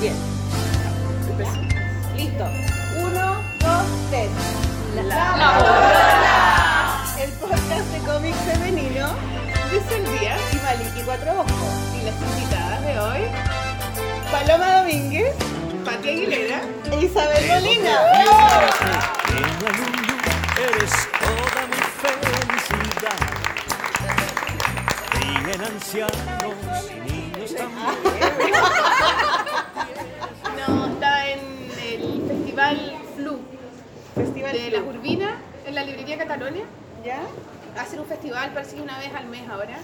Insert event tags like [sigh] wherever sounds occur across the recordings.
Bien. Listo. Uno, dos, tres. La, El podcast de cómic femenino de Díaz y Maliki Cuatro Ojos. Y las invitadas de hoy, Paloma Domínguez, Pati Aguilera e Isabel Molina. Eres toda mi felicidad. Ríen ancianos y niños también. Festival Flu. Festival de la Urbina, en la librería Catalonia. ¿Ya? Hacen un festival, parece que una vez al mes ahora.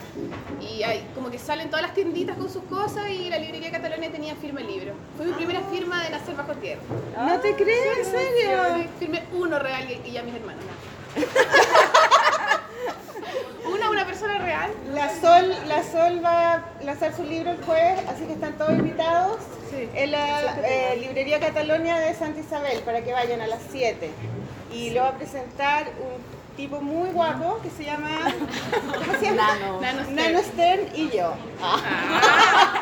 Y hay, como que salen todas las tienditas con sus cosas y la librería Catalonia tenía firma el libro. Fue mi primera firma de nacer bajo tierra. ¿No te crees? ¿En serio? firmé uno real y, ya mis hermanos. [laughs] real. La Sol, la Sol va a lanzar su libro el jueves, así que están todos invitados en la eh, librería Catalonia de Santa Isabel para que vayan a las 7. Y lo va a presentar un tipo muy guapo que se llama [laughs] ¿cómo se llama? Nano, Stern. y yo. Ah,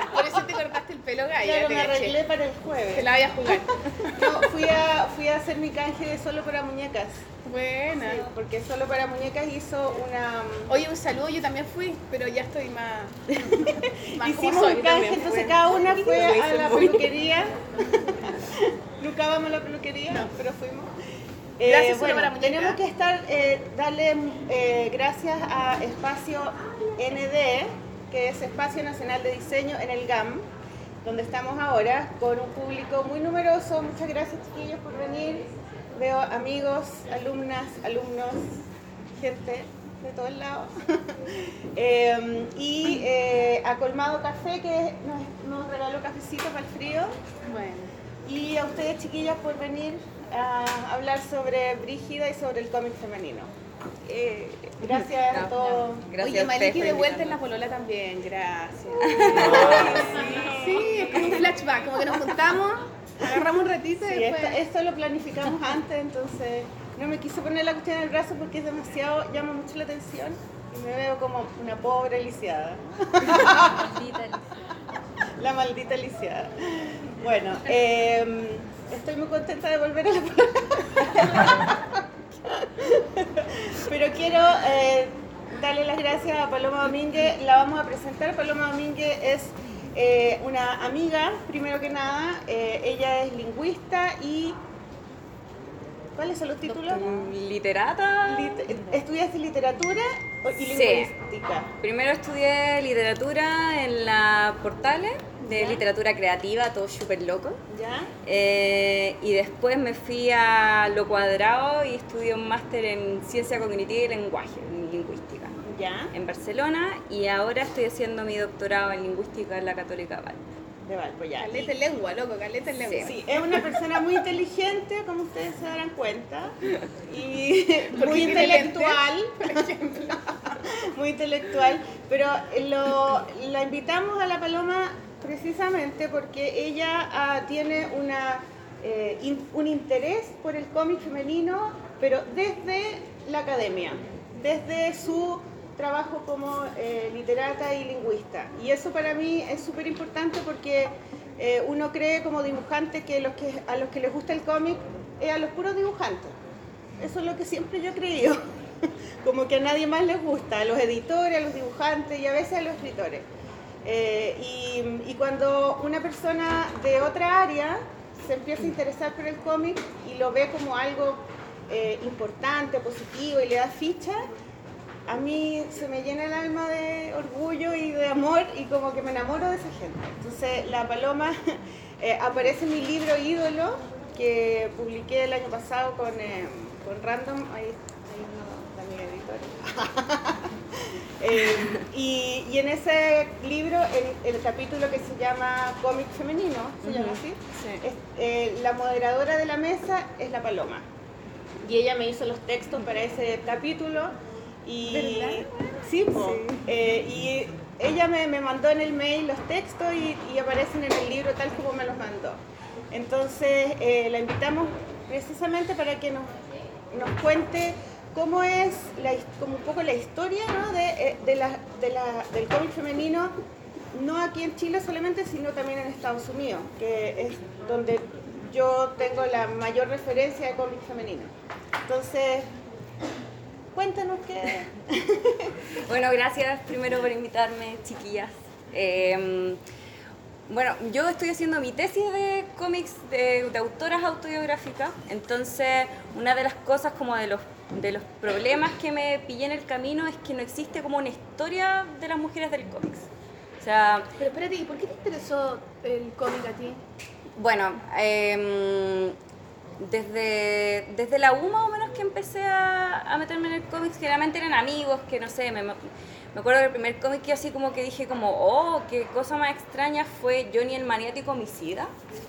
cortaste el pelo, Gaya. Claro, me arreglé para el jueves. Que la vaya a jugar. [laughs] No, fui a, fui a hacer mi canje de solo para muñecas. Buena. porque solo para muñecas hizo una. Oye, un saludo, yo también fui, pero ya estoy más. [laughs] Hicimos un canje, entonces cada una [laughs] fue a la peluquería. Nunca vamos a la peluquería, pero fuimos. Gracias, eh, bueno, tenemos que estar, eh, darle eh, gracias a Espacio ND, que es Espacio Nacional de Diseño en el GAM, donde estamos ahora, con un público muy numeroso. Muchas gracias, chiquillos, por venir. Veo amigos, alumnas, alumnos, gente de todos lados. [laughs] Em, y a Colmado Café, que nos, nos regaló cafecitos para el frío. Bueno. Y a ustedes, chiquillas, por venir a hablar sobre Brígida y sobre el cómic femenino. Eh, gracias a todos. Oye, Maliki de vuelta en la polola también, gracias. [laughs] sí, es como un flashback, como que nos juntamos, agarramos un ratito y después... Esto, lo planificamos antes, entonces no me quise poner la cuestión en el brazo porque es demasiado, llama mucho la atención y me veo como una pobre lisiada. La maldita lisiada. Bueno, eh, estoy muy contenta de volver a la [laughs] [laughs] Pero quiero eh, darle las gracias a Paloma Domínguez. La vamos a presentar. Paloma Domínguez es eh, una amiga, primero que nada. Eh, ella es lingüista y ¿Cuáles son los títulos? Literata. ¿Estudiaste literatura y lingüística? Primero estudié literatura en la Portales de literatura creativa, todo súper loco. ¿Ya? Eh, y después me fui a Lo Cuadrado y estudié un máster en Ciencia Cognitiva y Lenguaje, en Lingüística. ¿Ya? En Barcelona y ahora estoy haciendo mi doctorado en Lingüística en la Católica Val. De Valpo, ya. Caleta en lengua, loco, caleta en lengua. Sí, es una persona muy inteligente, como ustedes se darán cuenta, y [laughs] muy intelectual, por ejemplo. [laughs] muy intelectual, pero lo, la invitamos a la Paloma precisamente porque ella ah, tiene una, eh, un interés por el cómic femenino, pero desde la academia, desde su trabajo como eh, literata y lingüista. Y eso para mí es súper importante porque eh, uno cree como dibujante que, los que a los que les gusta el cómic es a los puros dibujantes. Eso es lo que siempre yo he creído. [laughs] como que a nadie más les gusta, a los editores, a los dibujantes y a veces a los escritores. Eh, y, cuando una persona de otra área se empieza a interesar por el cómic y lo ve como algo eh, importante, positivo y le da ficha, a mí se me llena el alma de orgullo y de amor y como que me enamoro de esa gente. Entonces la paloma [laughs] eh, aparece en mi libro Ídolo que publiqué el año pasado con, con Random, ahí, ahí no, mi editor. Eh, y, en ese libro, el, el, capítulo que se llama Cómic Femenino, se llama así, eh, la moderadora de la mesa es la Paloma. Y ella me hizo los textos para ese capítulo. Y, Sí, eh, y ella me, me, mandó en el mail los textos y, y, aparecen en el libro tal como me los mandó. Entonces la invitamos precisamente para que nos, nos cuente cómo es como un poco la historia ¿no? de, eh, de la, de la, del cómic femenino no aquí en Chile solamente, sino también en Estados Unidos, que es donde yo tengo la mayor referencia de cómic femenino. Entonces, cuéntanos qué. [laughs] bueno, gracias primero por invitarme, chiquillas. Em, bueno, yo estoy haciendo mi tesis de cómics de, autoras autobiográficas, entonces una de las cosas como de los, de los problemas que me pillé en el camino es que no existe como una historia de las mujeres del cómics. O sea, Pero espérate, ¿y por qué te interesó el cómic a ti? Bueno, eh, desde, desde la U más o menos que empecé a, meterme en el cómic, generalmente eran amigos, que no sé, me, me acuerdo que el primer cómic que así como que dije como, oh, qué cosa más extraña fue Johnny el maniático homicida,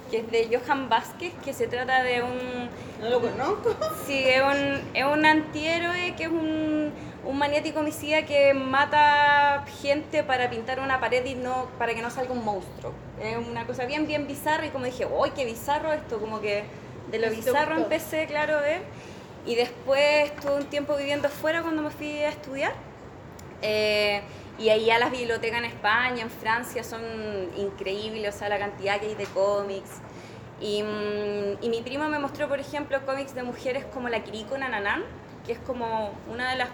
que es de Johan Vázquez, que se trata de un... No lo conozco. [laughs] Sí, es un, es un antihéroe que es un, un maniático homicida que mata gente para pintar una pared y no para que no salga un monstruo. Es una cosa bien, bien bizarra y como dije, ¡uy, qué bizarro esto! Como que de lo bizarro empecé, claro, a ver. Y después estuve un tiempo viviendo fuera cuando me fui a estudiar. Eh, y ahí ya las bibliotecas en España, en Francia son increíbles, o sea, la cantidad que hay de cómics. Y, mm, mi primo me mostró, por ejemplo, cómics de mujeres como la Kiriko Nananán, que es como una de las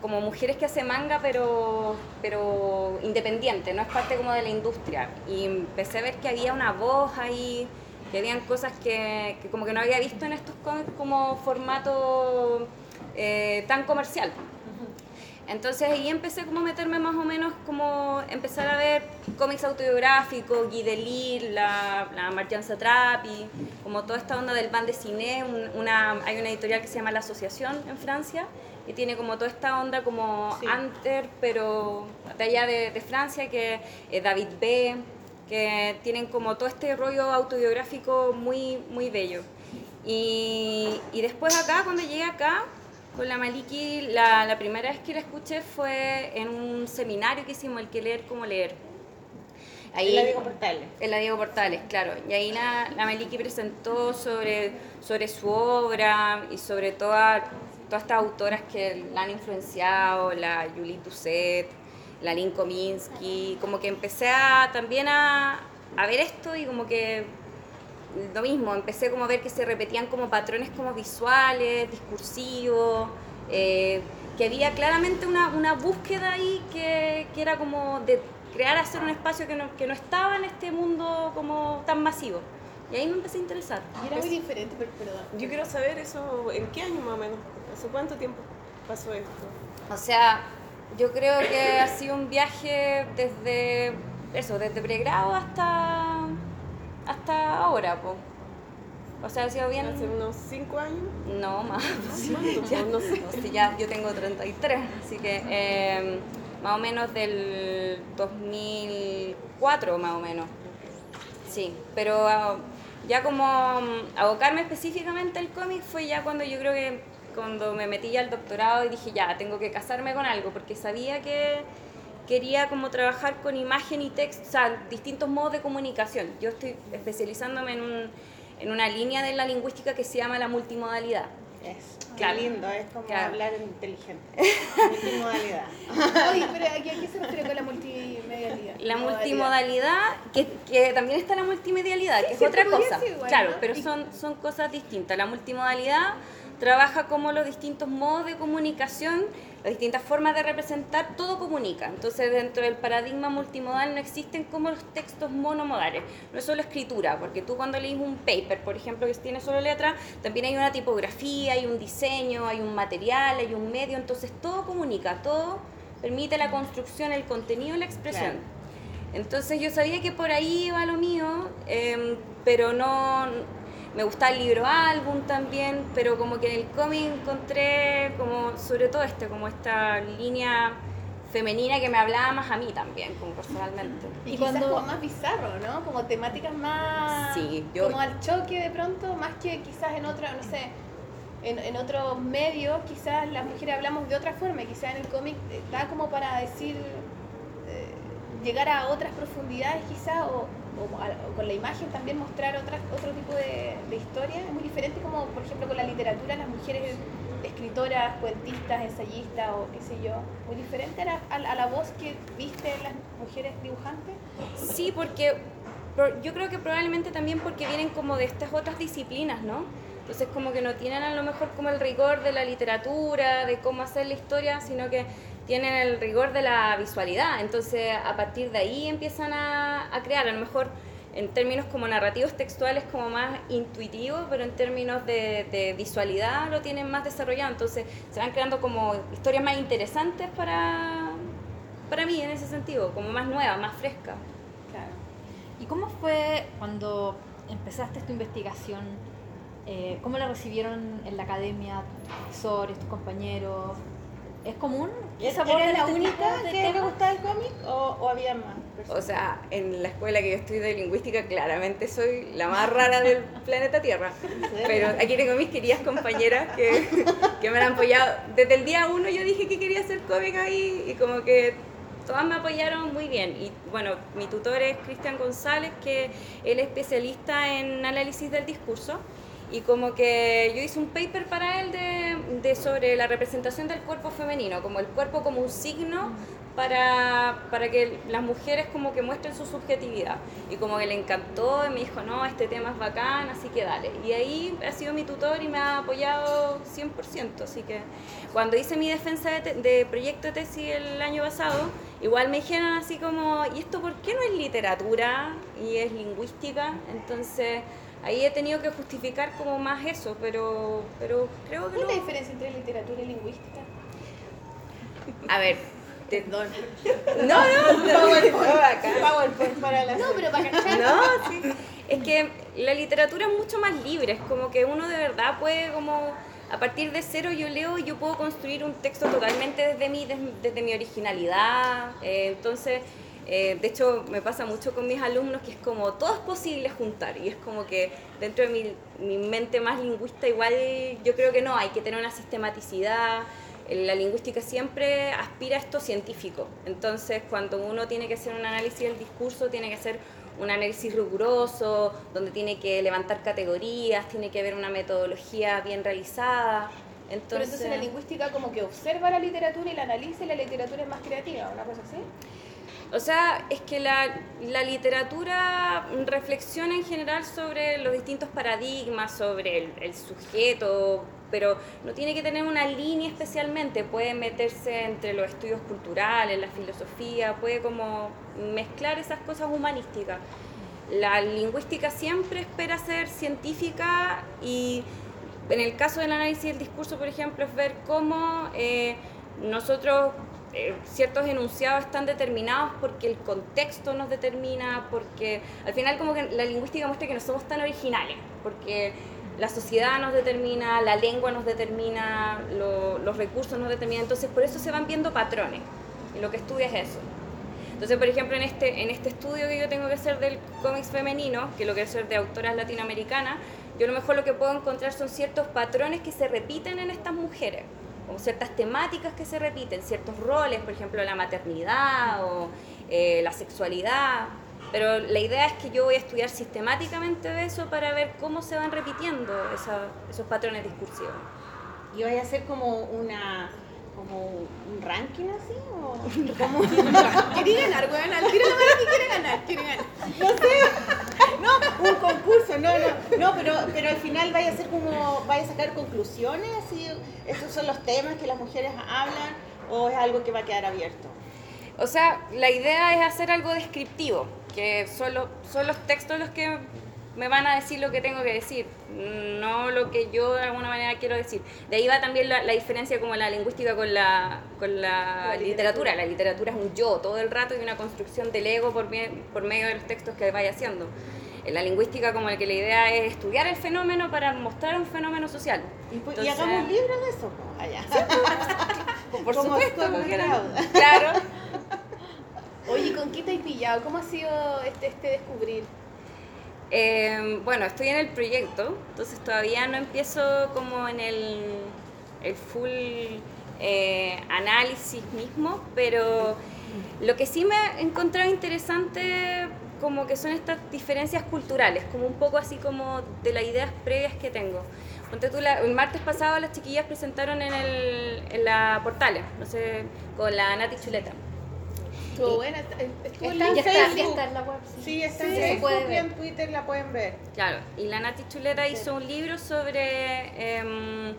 como mujeres que hace manga pero, pero independiente, no es parte como de la industria. Y empecé a ver que había una voz ahí, que habían cosas que, que como que no había visto en estos cómics como formato eh, tan comercial. Entonces ahí empecé como a meterme más o menos como empezar a ver cómics autobiográficos, Guy Delisle, la, la Marjan Satrapi, como toda esta onda del band de cine, una, hay una editorial que se llama La Asociación en Francia, que tiene como toda esta onda como Anter, pero de allá de, Francia, que es David B., que tienen como todo este rollo autobiográfico muy, muy bello. Y, y después acá, cuando llegué acá, con la Maliki, la, la, primera vez que la escuché fue en un seminario que hicimos, el que leer como leer. Ahí, en la Diego Portales. En la Diego Portales, claro. Y ahí la, la Maliki presentó sobre, sobre su obra y sobre toda, todas estas autoras que la han influenciado, la Julie Toussaint, la Lynn Kominsky. Como que empecé a, también a, a ver esto y como que lo mismo, empecé como a ver que se repetían como patrones como visuales, discursivos, eh, que había claramente una, una búsqueda ahí que, que, era como de crear, hacer un espacio que no, que no estaba en este mundo como tan masivo. Y ahí me empecé a interesar. Y era muy diferente, pero perdón. Yo quiero saber eso, ¿en qué año más o menos? ¿Hace cuánto tiempo pasó esto? O sea, yo creo que ha sido un viaje desde eso, desde pregrado hasta hasta ahora, po. O sea, ha sido bien. ¿Hace unos 5 años? No, más. [laughs] ya, no sé. ya yo tengo 33, así que eh, más o menos del 2004, más o menos. Sí, pero ah, ya como mm, abocarme específicamente al cómic fue ya cuando yo creo que cuando me metí ya al doctorado y dije ya, tengo que casarme con algo, porque sabía que quería como trabajar con imagen y texto, o sea, distintos modos de comunicación. Yo estoy especializándome en, un, en una línea de la lingüística que se llama la multimodalidad. Es Qué lindo, es como hablar inteligente. [laughs] multimodalidad. Oye, pero ¿a qué se refiere con la multimedialidad? La multimodalidad, que, que también está la multimedialidad, que es otra cosa. claro, pero son, son cosas distintas. La multimodalidad trabaja como los distintos modos de comunicación las distintas formas de representar, todo comunica. Entonces, dentro del paradigma multimodal no existen como los textos monomodales. No es solo escritura, porque tú cuando lees un paper, por ejemplo, que tiene solo letra, también hay una tipografía, hay un diseño, hay un material, hay un medio, entonces todo comunica, todo permite la construcción, el contenido la expresión. Entonces yo sabía que por ahí iba lo mío, em, pero no me gusta el libro álbum también, pero como que en el cómic encontré como, sobre todo este, como esta línea femenina que me hablaba más a mí también, como personalmente. Y, cuando como más bizarro, ¿no? Como temáticas más... Sí, yo... Como al choque de pronto, más que quizás en otra, no sé, en, en otros medios quizás las mujeres hablamos de otra forma, quizás en el cómic da como para decir, eh, llegar a otras profundidades quizás, o o, con la imagen también mostrar otras, otro tipo de, de historia. Es muy diferente como, por ejemplo, con la literatura, las mujeres escritoras, cuentistas, ensayistas o qué sé yo, muy diferente a la, a la voz que viste en las mujeres dibujantes? Sí, porque yo creo que probablemente también porque vienen como de estas otras disciplinas, ¿no? Entonces como que no tienen a lo mejor como el rigor de la literatura, de cómo hacer la historia, sino que tienen el rigor de la visualidad. Entonces a partir de ahí empiezan a, crear, a lo mejor en términos como narrativos textuales como más intuitivo, pero en términos de, de, visualidad lo tienen más desarrollado. Entonces se van creando como historias más interesantes para, para mí en ese sentido, como más nuevas, más frescas. ¿Y cómo fue cuando empezaste esta investigación? Eh, ¿Cómo la recibieron en la academia tus profesores, tus compañeros? ¿Es común? ¿Esa ¿Eres la este única que le gustaba el cómic o, había más? O sea, en la escuela que yo estudio de lingüística claramente soy la más rara del [laughs] planeta Tierra. Pero aquí tengo mis queridas compañeras que, que me han apoyado. Desde el día uno yo dije que quería hacer cómic ahí y como que todas me apoyaron muy bien. Y bueno, mi tutor es Cristian González, que él es especialista en análisis del discurso. Y como que yo hice un paper para él de, de sobre la representación del cuerpo femenino, como el cuerpo como un signo para, para, que las mujeres como que muestren su subjetividad. Y como que le encantó y me dijo, no, este tema es bacán, así que dale. Y ahí ha sido mi tutor y me ha apoyado 100%. Así que cuando hice mi defensa de, de proyecto de tesis el año pasado, igual me dijeron así como, ¿y esto por qué no es literatura y es lingüística? Entonces ahí he tenido que justificar como más eso, pero, pero creo que... ¿Cuál es la diferencia entre literatura y lingüística? A ver, Perdón. No, no, PowerPoint. para la. No, pero para cachar. No, sí. Es que la literatura es mucho más libre, es como que uno de verdad puede como a partir de cero yo leo y yo puedo construir un texto totalmente desde mi, desde, mi originalidad. Eh, entonces, eh, de hecho, me pasa mucho con mis alumnos que es como todo es posible juntar y es como que dentro de mi, mi mente más lingüista igual yo creo que no, hay que tener una sistematicidad, la lingüística siempre aspira a esto científico. Entonces, cuando uno tiene que hacer un análisis del discurso, tiene que ser un análisis riguroso, donde tiene que levantar categorías, tiene que haber una metodología bien realizada. Entonces, Pero entonces la lingüística como que observa la literatura y la analiza y la literatura es más creativa, ¿una cosa así? O sea, es que la, literatura reflexiona en general sobre los distintos paradigmas, sobre el, el, sujeto, pero no tiene que tener una línea especialmente, puede meterse entre los estudios culturales, la filosofía, puede como mezclar esas cosas humanísticas. La lingüística siempre espera ser científica y en el caso del análisis del discurso, por ejemplo, es ver cómo eh, nosotros eh, ciertos enunciados están determinados porque el contexto nos determina, porque al final como que la lingüística muestra que no somos tan originales, porque la sociedad nos determina, la lengua nos determina, los recursos nos determinan, entonces por eso se van viendo patrones, y lo que estudia es eso. Entonces, por ejemplo, en este, en este estudio que yo tengo que hacer del cómics femenino, que lo que hacer de autoras latinoamericanas, yo a lo mejor lo que puedo encontrar son ciertos patrones que se repiten en estas mujeres como ciertas temáticas que se repiten, ciertos roles, por ejemplo, la maternidad o eh, la sexualidad. Pero la idea es que yo voy a estudiar sistemáticamente eso para ver cómo se van repitiendo esos patrones discursivos. ¿Y voy a hacer como una como un ranking así o [laughs] como quiere ganar ganar tira la mano que quiere ganar quiere ganar no sé no un concurso no no no pero pero al final vaya a ser como vaya a sacar conclusiones así estos son los temas que las mujeres hablan o es algo que va a quedar abierto o sea la idea es hacer algo descriptivo que solo son los textos los que me van a decir lo que tengo que decir, no lo que yo de alguna manera quiero decir. De ahí va también la, diferencia como la lingüística con la, con la, literatura. La literatura es un yo todo el rato y una construcción del ego por, por medio de los textos que vaya haciendo. En la lingüística como que la idea es estudiar el fenómeno para mostrar un fenómeno social. Y, pues, hagamos libros de eso. Allá. por supuesto, claro. Oye, ¿con qué te has pillado? ¿Cómo ha sido este, este descubrir? Em, bueno, estoy en el proyecto, entonces todavía no empiezo como en el, el full eh, análisis mismo, pero lo que sí me he encontrado interesante como que son estas diferencias culturales, como un poco así como de las ideas previas que tengo. Tú, el martes pasado las chiquillas presentaron en, el, en la Portales, no sé, con la Nati Chuleta. Estuvo buena, estuvo está, en Facebook. Está, en la web. Sí, está en Facebook y en Twitter la pueden ver. Claro, y la Nati Chuleta hizo un libro sobre, eh,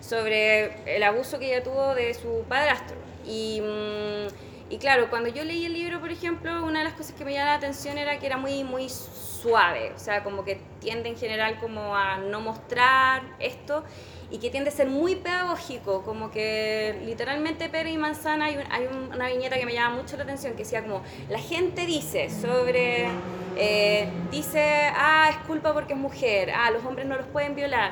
sobre el abuso que ella tuvo de su padrastro. Y... Mm, y claro, cuando yo leí el libro, por ejemplo, una de las cosas que me llamó la atención era que era muy, muy suave, o sea, como que tiende en general como a no mostrar esto y que tiende a ser muy pedagógico, como que literalmente Pere y Manzana hay, hay una viñeta que me llama mucho la atención, que decía como, la gente dice sobre, eh, dice, ah, es culpa porque es mujer, ah, los hombres no los pueden violar,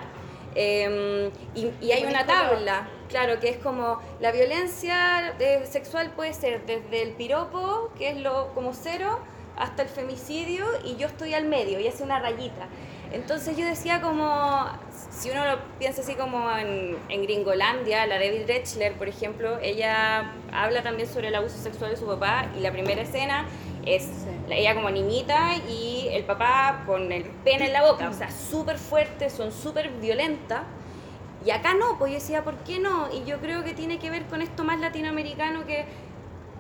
em, y, y hay una tabla Claro, que es como la violencia eh, sexual puede ser desde el piropo, que es lo como cero, hasta el femicidio y yo estoy al medio y hace una rayita. Entonces yo decía como, si uno lo piensa así como en, Gringolandia, la David Rechler, por ejemplo, ella habla también sobre el abuso sexual de su papá y la primera escena es ella como niñita y el papá con el pene en la boca, o sea, súper fuerte, son súper violentas y acá no, pues yo decía, ¿por qué no? Y yo creo que tiene que ver con esto más latinoamericano que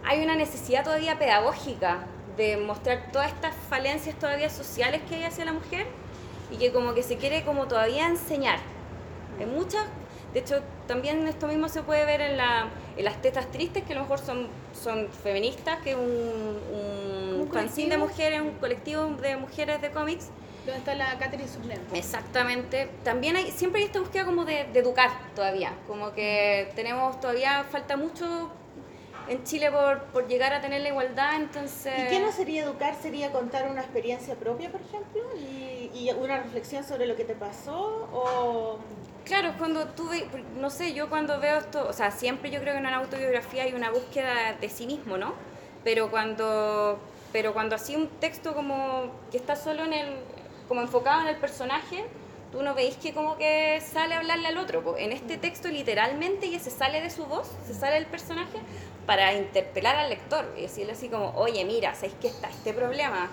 hay una necesidad todavía pedagógica de mostrar todas estas falencias todavía sociales que hay hacia la mujer y que como que se quiere como todavía enseñar. En muchas, de hecho también esto mismo se puede ver en, la, en las tetas tristes, que a lo mejor son, son feministas, que es un, un, fanzine de mujeres, un colectivo de mujeres de cómics, ¿Dónde está la Catherine Subner? Exactamente. También hay, siempre hay esta búsqueda como de, educar todavía. Como que tenemos, todavía falta mucho en Chile por, por, llegar a tener la igualdad, entonces... ¿Y qué no sería educar? ¿Sería contar una experiencia propia, por ejemplo? ¿Y, y una reflexión sobre lo que te pasó? ¿O...? Claro, cuando tú, no sé, yo cuando veo esto, o sea, siempre yo creo que en una autobiografía hay una búsqueda de sí mismo, ¿no? Pero cuando, pero cuando así un texto como que está solo en el, como enfocado en el personaje, tú no veis que como que sale a hablarle al otro. En este texto literalmente ya se sale de su voz, se sale del personaje para interpelar al lector y decirle así como, oye, mira, ¿sabéis que está este problema?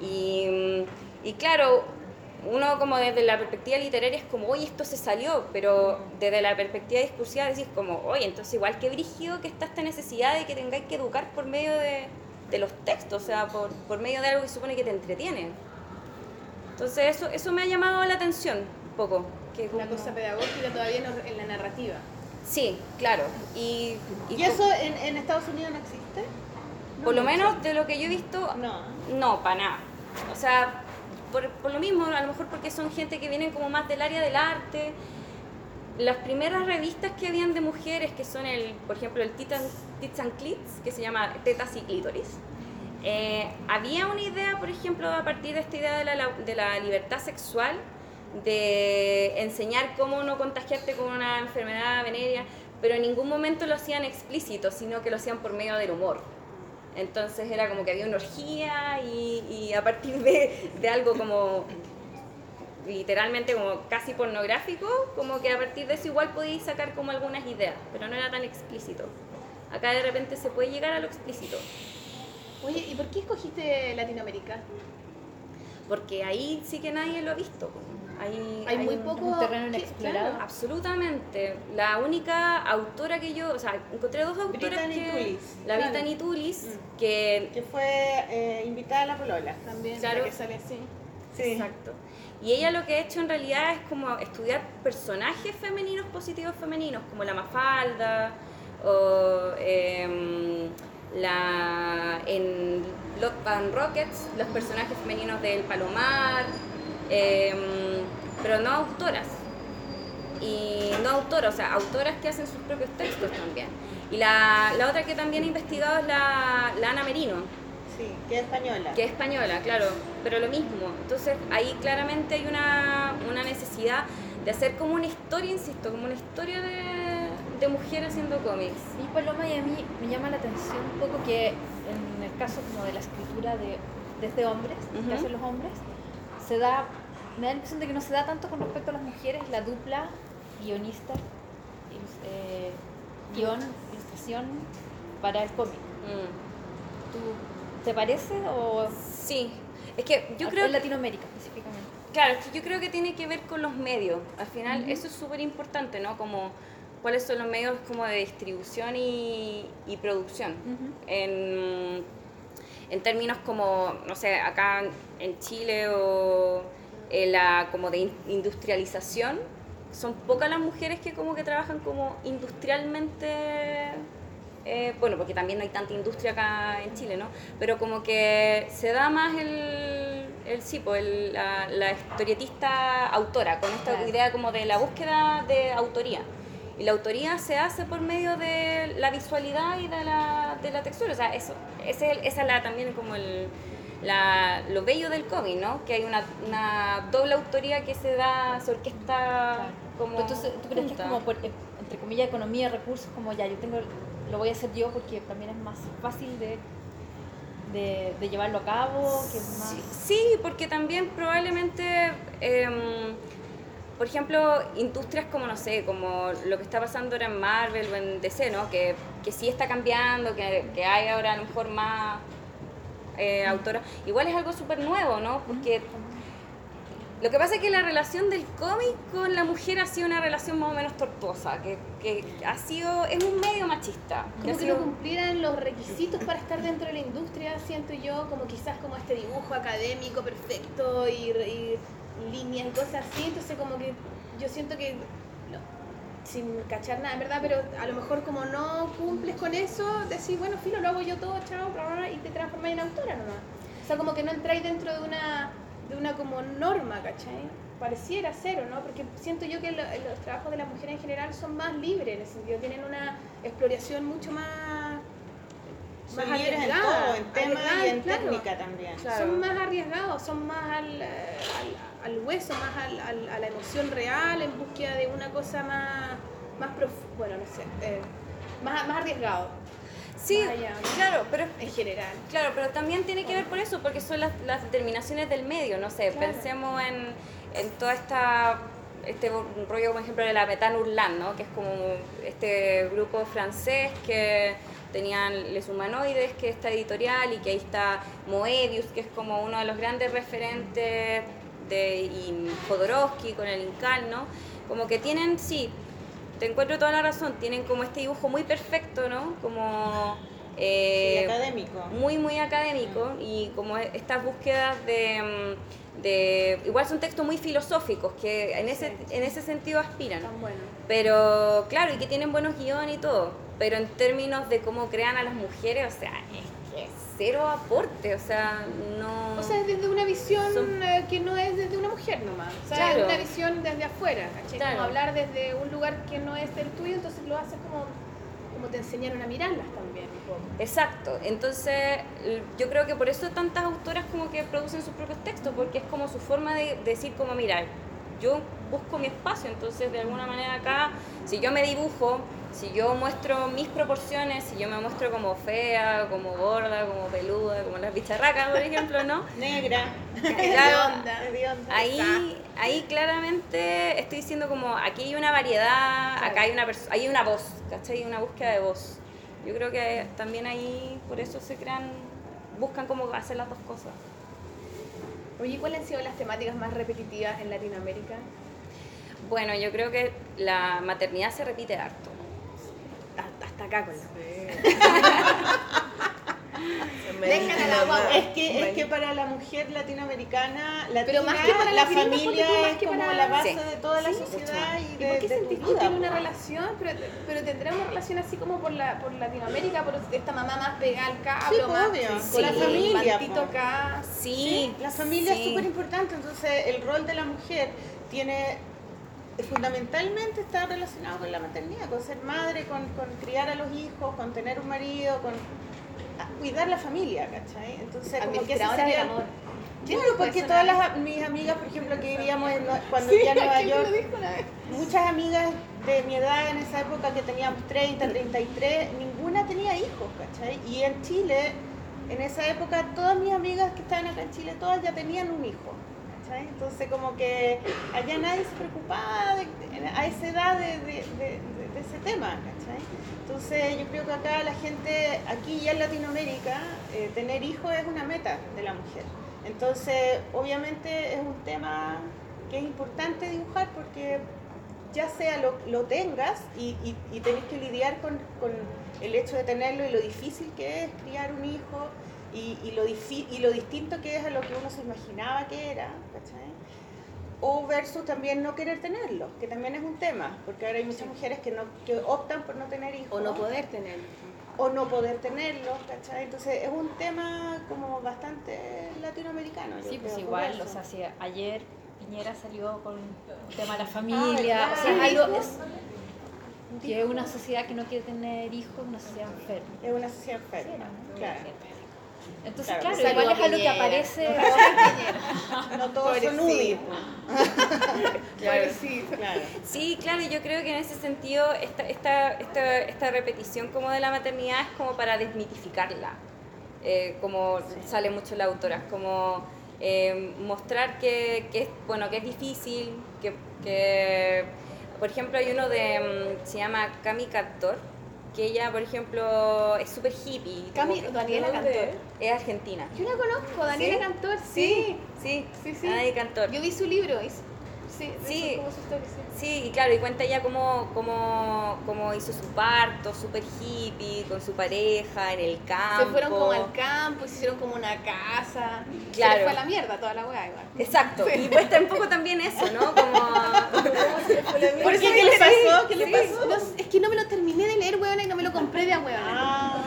Y, y claro, uno como desde la perspectiva literaria es como, oye, esto se salió, pero desde la perspectiva discursiva decís como, oye, entonces igual que brígido que está esta necesidad de que tengáis que educar por medio de, de los textos, o sea, por, por medio de algo que supone que te entretiene. Entonces eso, eso me ha llamado la atención un poco. Que Una cosa pedagógica todavía en la narrativa. Sí, claro. ¿Y, y, eso en, en, Estados Unidos no existe? por lo menos de lo que yo he visto, no, no para nada. O sea, por, por, lo mismo, a lo mejor porque son gente que vienen como más del área del arte. Las primeras revistas que habían de mujeres, que son el, por ejemplo, el Tits and Clits, que se llama Tetas y Clítoris, eh, había una idea, por ejemplo, a partir de esta idea de la, de libertad sexual, de enseñar cómo no contagiarte con una enfermedad venérea, pero en ningún momento lo hacían explícito, sino que lo hacían por medio del humor. Entonces era como que había una orgía y, a partir de, de, algo como literalmente como casi pornográfico, como que a partir de eso igual podíais sacar como algunas ideas, pero no era tan explícito. Acá de repente se puede llegar a lo explícito. Oye, ¿y por qué escogiste Latinoamérica? Porque ahí sí que nadie lo ha visto. Hay, hay, muy poco terreno inexplorado. Absolutamente. La única autora que yo, o sea, encontré dos autoras Brittany que Tulis. la Brittany Tulis, mm. que que fue eh, invitada a la polola también, claro, que sale así. Sí. Exacto. Y ella lo que ha hecho en realidad es como estudiar personajes femeninos positivos femeninos, como la Mafalda o eh, la, en Lock Band Rockets, los personajes femeninos del Palomar, em, pero no autoras. Y no autoras, o sea, autoras que hacen sus propios textos también. Y la, la otra que también he investigado es la, la Ana Merino. Sí, que es española. Que es española, claro, pero lo mismo. Entonces ahí claramente hay una, una necesidad de hacer como una historia, insisto, como una historia de, de mujer haciendo cómics. Y Paloma, y a mí me llama la atención un poco que en el caso como de la escritura de, desde hombres, que hacen los hombres, se da, me da la impresión de que no se da tanto con respecto a las mujeres la dupla guionista, eh, guion, ilustración para el cómic. Mm. ¿Tú ¿Te parece? O... Sí, es que yo creo... En Latinoamérica específicamente. Claro, es que yo creo que tiene que ver con los medios. Al final, eso es súper importante, ¿no? Como cuáles son los medios como de distribución y, producción. en, en, términos como, no sé, acá en Chile o en la como de industrialización, son pocas las mujeres que como que trabajan como industrialmente eh, bueno, porque también no hay tanta industria acá en Chile, ¿no? Pero como que se da más el, el sí, pues la, la, historietista autora, con esta idea como de la búsqueda de autoría. Y la autoría se hace por medio de la visualidad y de la, de la textura. O sea, eso, ese, esa es la, también como el, la, lo bello del cómic, ¿no? Que hay una, una doble autoría que se da, se orquesta como. Entonces, ¿tú crees que es como, por, eh, entre comillas, economía, recursos, como ya, yo tengo lo voy a hacer yo porque también es más fácil de, de, llevarlo a cabo. Que más... sí, porque también probablemente, em, por ejemplo, industrias como, no sé, como lo que está pasando ahora en Marvel o en DC, ¿no? Que, que sí está cambiando, que, que hay ahora a lo mejor más eh, autoras. Igual es algo súper nuevo, ¿no? Porque lo que pasa es que la relación del cómic con la mujer ha sido una relación más o menos tortuosa, que, que ha sido, es un medio machista. Como que, no cumplieran los requisitos para estar dentro de la industria, siento yo, como quizás como este dibujo académico perfecto y, líneas y cosas así, entonces como que yo siento que, sin cachar nada, en verdad, pero a lo mejor como no cumples con eso, decís, bueno, filo, lo hago yo todo, chao, y te transformas en autora nomás. O sea, como que no entráis dentro de una de una como norma, ¿cachai? Pareciera cero, ¿no? Porque siento yo que los trabajos de las mujeres en general son más libres, en el sentido, tienen una exploración mucho más más arriesgados en todo, en tema y en técnica también. Son más arriesgados, son más al, al, hueso, más al, a la emoción real, en búsqueda de una cosa más, más bueno, no sé, eh, más, más arriesgado. Sí, claro, pero en general. Claro, pero también tiene que ver por eso, porque son las, las determinaciones del medio, no sé, pensemos en, en toda esta este rollo, por ejemplo, de la Metan Urlan, ¿no? que es como este grupo francés que tenían Les Humanoides, que es esta editorial, y que ahí está Moebius, que es como uno de los grandes referentes de y Jodorowsky con el Incal, ¿no? Como que tienen, sí, te encuentro toda la razón, tienen como este dibujo muy perfecto, ¿no? Como... Eh, académico. Muy, muy académico y como estas búsquedas de, mm, de, Igual son textos muy filosóficos que en ese, en ese sentido aspiran. Pero claro, y que tienen buenos guiones y todo. Pero en términos de cómo crean a las mujeres, o sea, es que cero aporte, o sea, no... O sea, es desde una visión eh, que no es desde una mujer nomás, o sea, es una visión desde afuera, ¿cachai? Como hablar desde un lugar que no es el tuyo, entonces lo haces como, como te enseñaron a mirarlas también Exacto, entonces yo creo que por eso tantas autoras como que producen sus propios textos, porque es como su forma de decir como, mira, yo busco mi espacio, entonces de alguna manera acá, si yo me dibujo, si yo muestro mis proporciones, si yo me muestro como fea, como gorda, como peluda, como las bicharracas, por ejemplo, ¿no? [laughs] Negra, ahí, ahí claramente estoy diciendo como, aquí hay una variedad, acá hay una, hay una voz, ¿cachai? Hay una búsqueda de voz. Yo creo que también ahí, por eso se crean, buscan como hacer las dos cosas. Oye, ¿cuáles han sido las temáticas más repetitivas en Latinoamérica? Bueno, yo creo que la maternidad se repite harto. Hasta acá con la. [laughs] [laughs] Es que, es que para la mujer latinoamericana, latina, la, familia es como la base de toda la sociedad y, de, ¿Y por qué sentís que tiene una relación? Pero, pero tendrá una relación así como por la por Latinoamérica, por esta mamá más pegada al cabro, sí, más obvio. con la familia. Acá. Sí, la familia es súper importante, entonces el rol de la mujer tiene fundamentalmente está relacionado con la maternidad, con ser madre, con, con criar a los hijos, con tener un marido, con cuidar la familia, ¿cachai? Entonces, como que ese sería... amor. Claro, porque todas las, mis amigas, por ejemplo, que vivíamos en, cuando vivía en Nueva York, muchas amigas de mi edad en esa época que teníamos 30, 33, ninguna tenía hijos, ¿cachai? Y en Chile, en esa época, todas mis amigas que estaban acá en Chile, todas ya tenían un hijo, ¿cachai? Entonces como que allá nadie se preocupaba a esa edad de, ese tema, ¿cachai? Entonces yo creo que acá la gente, aquí ya en Latinoamérica, eh, tener hijos es una meta de la mujer. Entonces obviamente es un tema que es importante dibujar porque ya sea lo, tengas y, y, tenés que lidiar con, con, el hecho de tenerlo y lo difícil que es criar un hijo y, y, lo, y lo distinto que es a lo que uno se imaginaba que era, ¿cachai? O versus también no querer tenerlo, que también es un tema, porque ahora hay muchas mujeres que, no, que optan por no tener hijos. O no poder tenerlo. O no poder tenerlo, ¿cachai? Entonces es un tema como bastante latinoamericano. sí, pues igual, o sea, si ayer Piñera salió con el tema de la familia, o sea, algo... Es, que es una sociedad que no quiere tener hijos, una sociedad enferma. Es una sociedad enferma, claro. Entonces, claro, igual es algo que aparece. [laughs] No todos son [laughs] claro. Sí, claro. Sí, claro, yo creo que en ese sentido esta, esta, esta, esta repetición como de la maternidad es como para desmitificarla. Eh, como sale mucho la autora, como eh, mostrar que, que, es, bueno, que es difícil, que, que, por ejemplo hay uno de, mm, se llama Cami Cantor, que ella, por ejemplo, es súper hippie. Cami, Daniela Cantor. Es argentina. Yo la conozco, Daniela Cantor, sí. Sí, sí, sí. Daniela Cantor. Yo vi su libro, Sí, sí, sí. y claro, y cuenta ella cómo, cómo, cómo hizo su parto, súper hippie, con su pareja, en el campo. Se fueron como al campo, se hicieron como una casa. Claro. Se fue a la mierda toda la weá igual. Exacto, y pues un poco también eso, ¿no? [laughs] Como... ¿Por qué? ¿Qué le pasó? ¿Qué le pasó? es que no me lo terminé de leer, weón, y no me lo compré de a weón. Ah,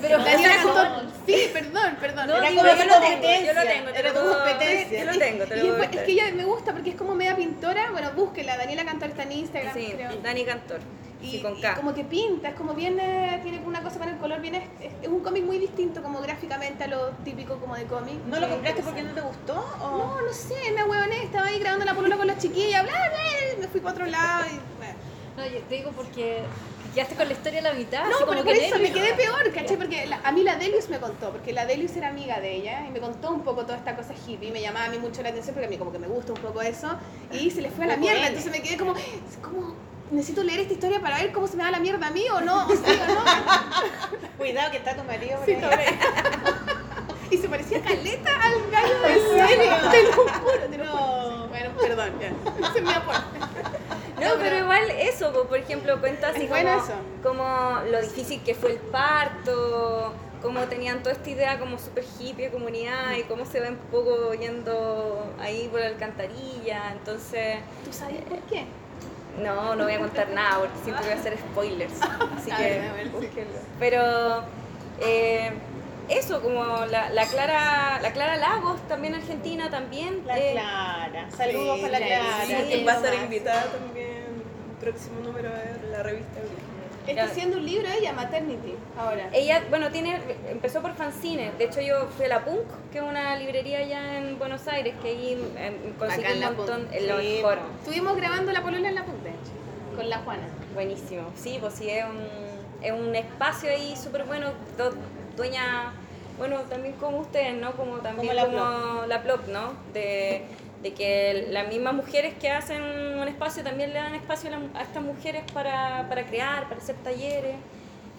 pero... pero Sí, perdón, perdón. No, era como yo, lo tengo, yo lo tengo, era como competencia. Yo lo tengo, te lo Es que ella me gusta porque es como media pintora. Bueno, búsquela, Daniela Cantor está en Instagram, sí, creo. Dani Cantor. Y, con K. como que pinta, es como viene, tiene una cosa con el color, viene, es, un cómic muy distinto como gráficamente a lo típico como de cómic. ¿No lo compraste porque no te gustó? O? No, no sé, me huevoné, estaba ahí grabando la polola con los chiquillos, bla, bla, me fui para otro lado y bueno. No, yo te digo porque quedaste con la historia a la mitad. No, pero por eso me quedé peor, ¿cachai? Porque a mí la Delius me contó, porque la Delius era amiga de ella y me contó un poco toda esta cosa hippie, me llamaba a mí mucho la atención porque a mí como que me gusta un poco eso y se le fue a la mierda, entonces me quedé como, como necesito leer esta historia para ver cómo se me da la mierda a mí o no, o o no. [laughs] Cuidado que está tu marido. Sí, [laughs] y se parecía caleta al gallo de ¿En serio? Te lo juro, te lo juro. Bueno, perdón, ya. Se me aporta. No, pero igual eso, por ejemplo, cuenta así como, lo difícil que fue el parto, cómo tenían toda esta idea como súper hippie de comunidad y cómo se ven un poco yendo ahí por la alcantarilla, entonces... ¿Tú sabes por qué? No, no voy a contar nada porque siempre voy a hacer spoilers, [laughs] así que Pero... Eh, eso, como la, la, Clara la Clara Lagos, también argentina, también. La eh, Clara, saludos para la Clara. Sí, va a estar invitada también próximo número de la revista Está haciendo un libro ella, Maternity, ahora. Ella, bueno, tiene, empezó por fanzine. De hecho, yo fui a la Punk, que es una librería allá en Buenos Aires, que ahí eh, conseguí un montón, en lo mejor. Estuvimos grabando la polola en la Punk, de hecho, con la Juana. Buenísimo. Sí, pues sí, es un, es un espacio ahí súper bueno, dueña, bueno, también como ustedes, ¿no? Como también como la, Plop. ¿no? De, que las mismas mujeres que hacen un espacio también le dan espacio a, estas mujeres para, crear, para hacer talleres.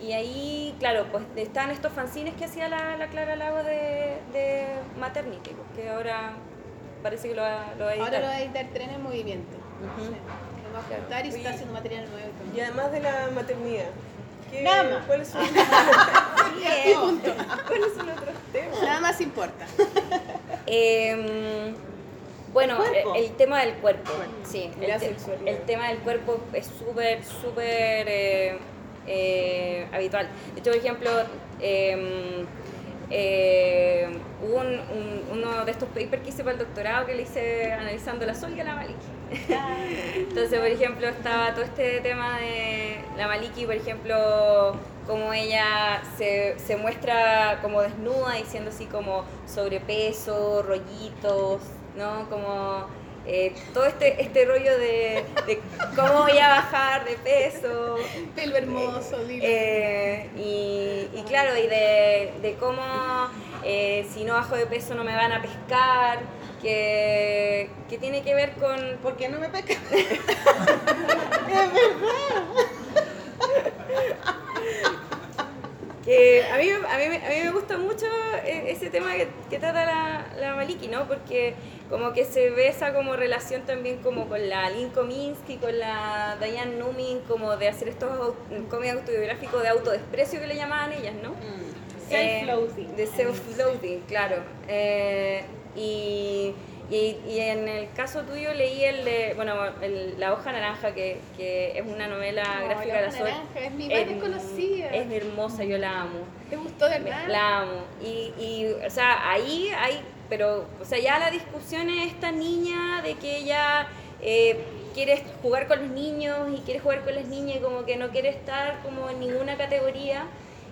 Y ahí, claro, pues están estos fanzines que hacía la, Clara Lago de, de Maternity, que ahora parece que lo va, lo va a editar. Ahora lo va a editar Tren en Movimiento. Lo va a juntar y está haciendo material nuevo. Y además de la maternidad, Nada más. ¿Cuáles son, [laughs] y punto. [laughs] ¿Cuáles son otros temas? Nada más importa. Em, bueno, el, tema del cuerpo. sí, el, tema del cuerpo es súper, súper eh, eh, habitual. De hecho, por ejemplo, em, eh, hubo uno de estos papers que hice para el doctorado que le hice analizando la sol y la maliki. [laughs] Entonces, por ejemplo, estaba todo este tema de la maliki, por ejemplo, como ella se, se muestra como desnuda, diciendo así como sobrepeso, rollitos, ¿no? Como eh, todo este, este rollo de, cómo voy a bajar de peso. Pelo hermoso, eh, y, y, claro, y de, de cómo eh, si no bajo de peso no me van a pescar, que, que tiene que ver con... ¿Por qué no me [laughs] es verdad. [laughs] que a mí, a, mí, a mí me gusta mucho e, ese tema que, que trata la, la, Maliki, ¿no? Porque como que se ve esa como relación también como con la Lynn Kominsky, con la Diane Numin, como de hacer estos cómics autobiográficos de autodesprecio que le llamaban ellas, ¿no? Mm. Self-loathing. Eh, de self-loathing, claro. Eh, y y, y, en el caso tuyo leí el de, bueno, el, La hoja naranja, que, que es una novela gráfica de la Sol. es mi más desconocida. Es hermosa, yo la amo. ¿Te gustó de verdad? La amo. Y, y, o sea, ahí hay, pero, o sea, ya la discusión es esta niña de que ella eh, quiere jugar con los niños y quiere jugar con las niñas y como que no quiere estar como en ninguna categoría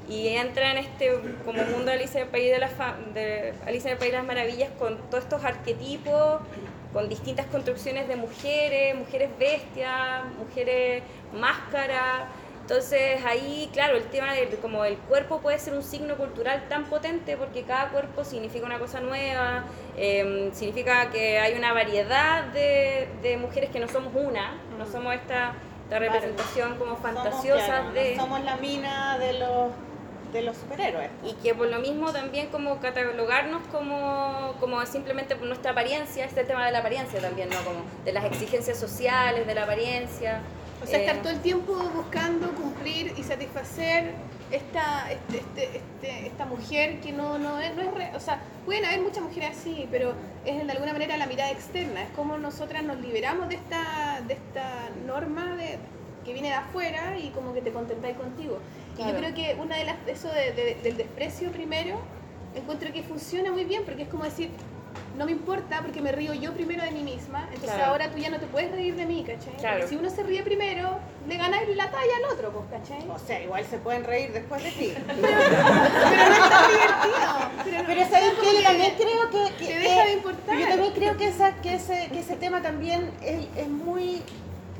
y entra en este como mundo de Alicia en el País de, las de Alicia en el País de las Maravillas con todos estos arquetipos, con distintas construcciones de mujeres, mujeres bestias, mujeres máscaras. Entonces ahí, claro, el tema de como el cuerpo puede ser un signo cultural tan potente porque cada cuerpo significa una cosa nueva, em, significa que hay una variedad de, de, mujeres que no somos una, no somos esta, esta representación como fantasiosa de... somos la mina de los de los superhéroes. Y que por lo mismo también como catalogarnos como, como simplemente por nuestra apariencia, este tema de la apariencia también, ¿no? Como de las exigencias sociales, de la apariencia. O sea, estar eh, todo el tiempo buscando cumplir y satisfacer esta, este, este, este, esta mujer que no, no es, no es o sea, pueden haber muchas mujeres así, pero es de alguna manera la mirada externa, es como nosotras nos liberamos de esta, de esta norma de, que viene de afuera y como que te contempláis contigo. Y yo creo que una de las, eso del desprecio primero, encuentro que funciona muy bien, porque es como decir, no me importa porque me río yo primero de mí misma, entonces ahora tú ya no te puedes reír de mí, ¿cachai? si uno se ríe primero, le ganáis la talla al otro, pues, ¿cachai? O sea, igual se pueden reír después de ti. [laughs] pero, no es tan divertido. Pero, pero ¿sabes qué? Yo también creo que, que, deja de importar. Yo también creo que, esa, que, ese, que ese tema también es, es muy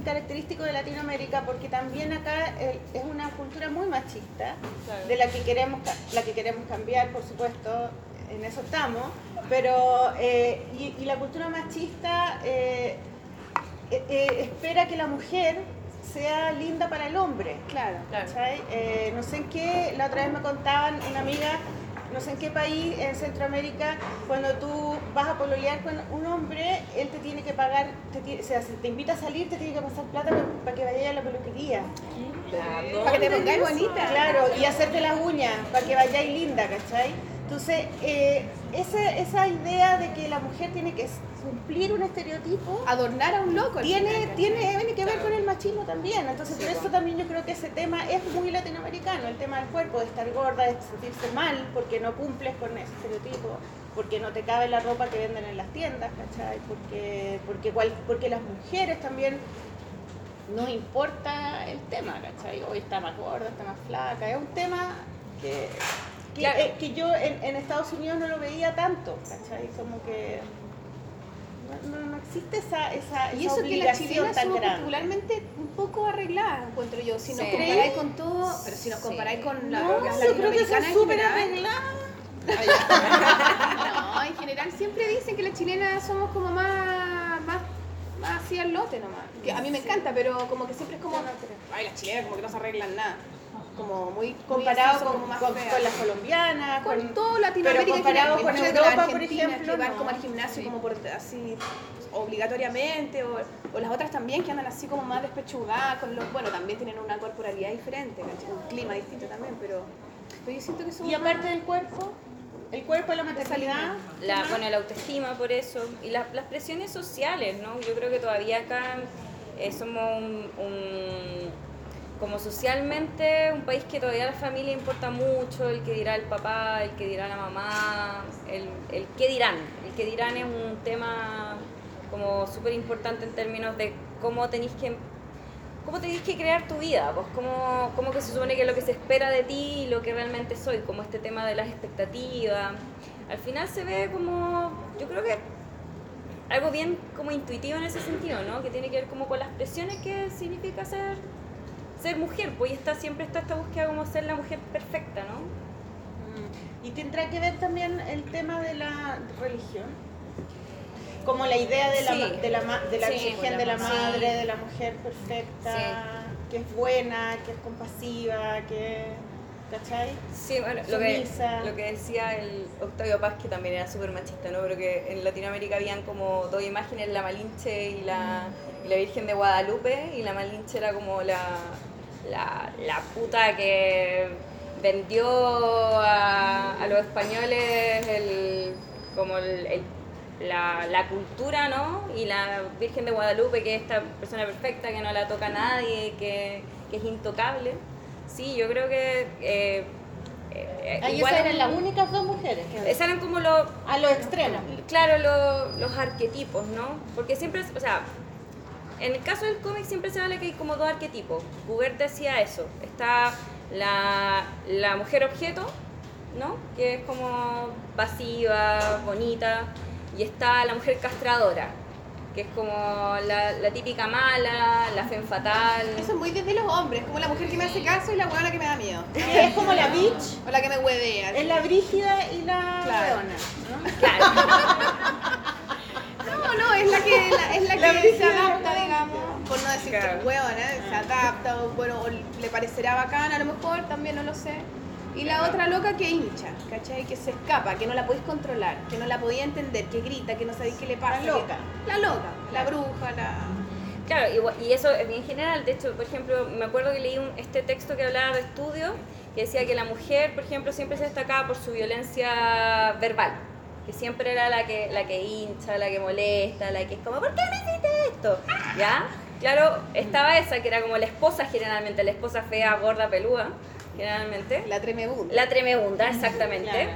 característico de Latinoamérica porque también acá eh, es una cultura muy machista, de la que, queremos, la que queremos cambiar, por supuesto, en eso estamos, pero eh, y, la cultura machista eh, espera que la mujer sea linda para el hombre. Claro, claro. no sé en qué, la otra vez me contaban una amiga no sé en qué país en Centroamérica, cuando tú vas a pololear con un hombre, él te tiene que pagar, te, o sea, si te invita a salir, te tiene que pasar plata para que vayas a la peluquería. Para que te pongáis bonita. Claro, y hacerte las uñas, para que vayáis linda, ¿cachai? Entonces, eh, esa, esa idea de que la mujer tiene que cumplir un estereotipo. Adornar a un loco. Tiene, tiene, tiene que ver con el machismo también. Entonces, por eso también yo creo que ese tema es muy latinoamericano, el tema del cuerpo, de estar gorda, de sentirse mal porque no cumples con ese estereotipo, porque no te cabe la ropa que venden en las tiendas, ¿cachai? Porque, porque, porque las mujeres también no importa el tema, ¿cachai? Hoy está más gorda, está más flaca, es un tema que eh, que, yo en, Estados Unidos no lo veía tanto, ¿cachai? Como que no, no existe esa, esa, y eso que las chilenas somos particularmente un poco arregladas, encuentro yo. Si nos comparáis con todo, pero si nos comparáis con la, no, las latinoamericanas en general. [laughs] no, en general siempre dicen que las chilenas somos como más, más, más así al lote nomás. Que a mí me encanta, pero como que siempre es como, ay, las chilenas como que no se arreglan nada como muy comparado con, con, las colombianas, con, todo Latinoamérica, pero comparado con Europa, por ejemplo, que van como al gimnasio como por así obligatoriamente o, o, las otras también que andan así como más despechugadas con los bueno también tienen una corporalidad diferente un clima distinto también pero, yo siento que son y aparte del cuerpo el cuerpo, la mentalidad, la, bueno, la autoestima por eso y las presiones sociales, ¿no? Yo creo que todavía acá eh, somos un como socialmente un país que todavía a la familia importa mucho, el que dirá el papá, el que dirá la mamá, el, el qué dirán. El que dirán es un tema como súper importante en términos de cómo tenéis que cómo tenéis que crear tu vida, pues cómo, cómo que se supone que es lo que se espera de ti y lo que realmente soy, como este tema de las expectativas. Al final se ve como, yo creo que algo bien como intuitivo en ese sentido, ¿no? Que tiene que ver como con las presiones que significa ser ser mujer, pues está, siempre está esta búsqueda como ser la mujer perfecta, ¿no? Mm. ¿Y tendrá que ver también el tema de la religión? como la idea de la, de la, de la virgen, de la madre, de la mujer perfecta, que es buena, que es compasiva, que... ¿Cachai? Sí, bueno, lo que, lo que, decía el Octavio Paz, que también era súper machista, ¿no? Pero que en Latinoamérica habían como dos imágenes, la Malinche y la, y la Virgen de Guadalupe, y la Malinche era como la, la, la puta que vendió a, a los españoles el, como el la, la, cultura, ¿no? Y la Virgen de Guadalupe, que es esta persona perfecta, que no la toca nadie, que, que es intocable. Sí, yo creo que... Eh, eh, Ahí esas eran las únicas dos mujeres. Esas eran como los... A los extremos. Claro, los, los arquetipos, ¿no? Porque siempre, o sea, en el caso del cómic siempre se habla que hay como dos arquetipos. Hubert decía eso. Está la, la mujer objeto, ¿no? Que es como pasiva, bonita y está la mujer castradora, que es como la, la típica mala, la fe fatal. Eso es muy desde los hombres, como la mujer que me hace caso y la buena que me da miedo. [laughs] es como la bitch. O la que me huevea. Es la brígida y la claro. ¿no? Claro. [laughs] no, no, es la que, es la que se adapta, digamos, por no decir que huevona, se adapta, o bueno, le parecerá bacana a lo mejor, también no lo sé. Y la otra loca que hincha, ¿cachai? Que se escapa, que no la podéis controlar, que no la podía entender, que grita, que no sabéis qué le pasa. La loca. la loca, la bruja, la... Claro, y, eso es bien general. De hecho, por ejemplo, me acuerdo que leí un, este texto que hablaba de estudio, que decía que la mujer, por ejemplo, siempre se destacaba por su violencia verbal. Que siempre era la que, la que hincha, la que molesta, la que es como, ¿por qué me hiciste esto? ¿Ya? Claro, estaba esa que era como la esposa generalmente, la esposa fea, gorda, peluda generalmente. La tremebunda. La tremebunda, exactamente.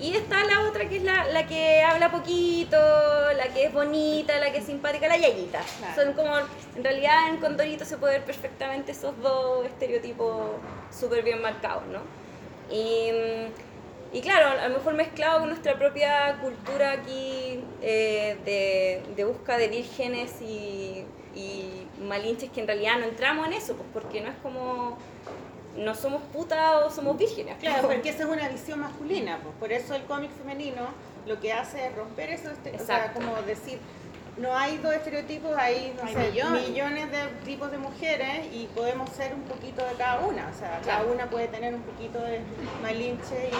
Y está la otra que es la, la, que habla poquito, la que es bonita, la que es simpática, la yayita. Son como, en realidad en Condorito se puede ver perfectamente esos dos estereotipos súper bien marcados, ¿no? Y, y, claro, a lo mejor mezclado con nuestra propia cultura aquí eh, de, de busca de vírgenes y, y malinches que en realidad no entramos en eso, pues porque no es como no somos putas o somos vírgenes. Claro, porque esa es una visión masculina, pues. por eso el cómic femenino lo que hace es romper eso, este, o sea, como decir, no hay dos estereotipos, hay, no sé, millones. de tipos de mujeres y podemos ser un poquito de cada una, o sea, cada una puede tener un poquito de malinche y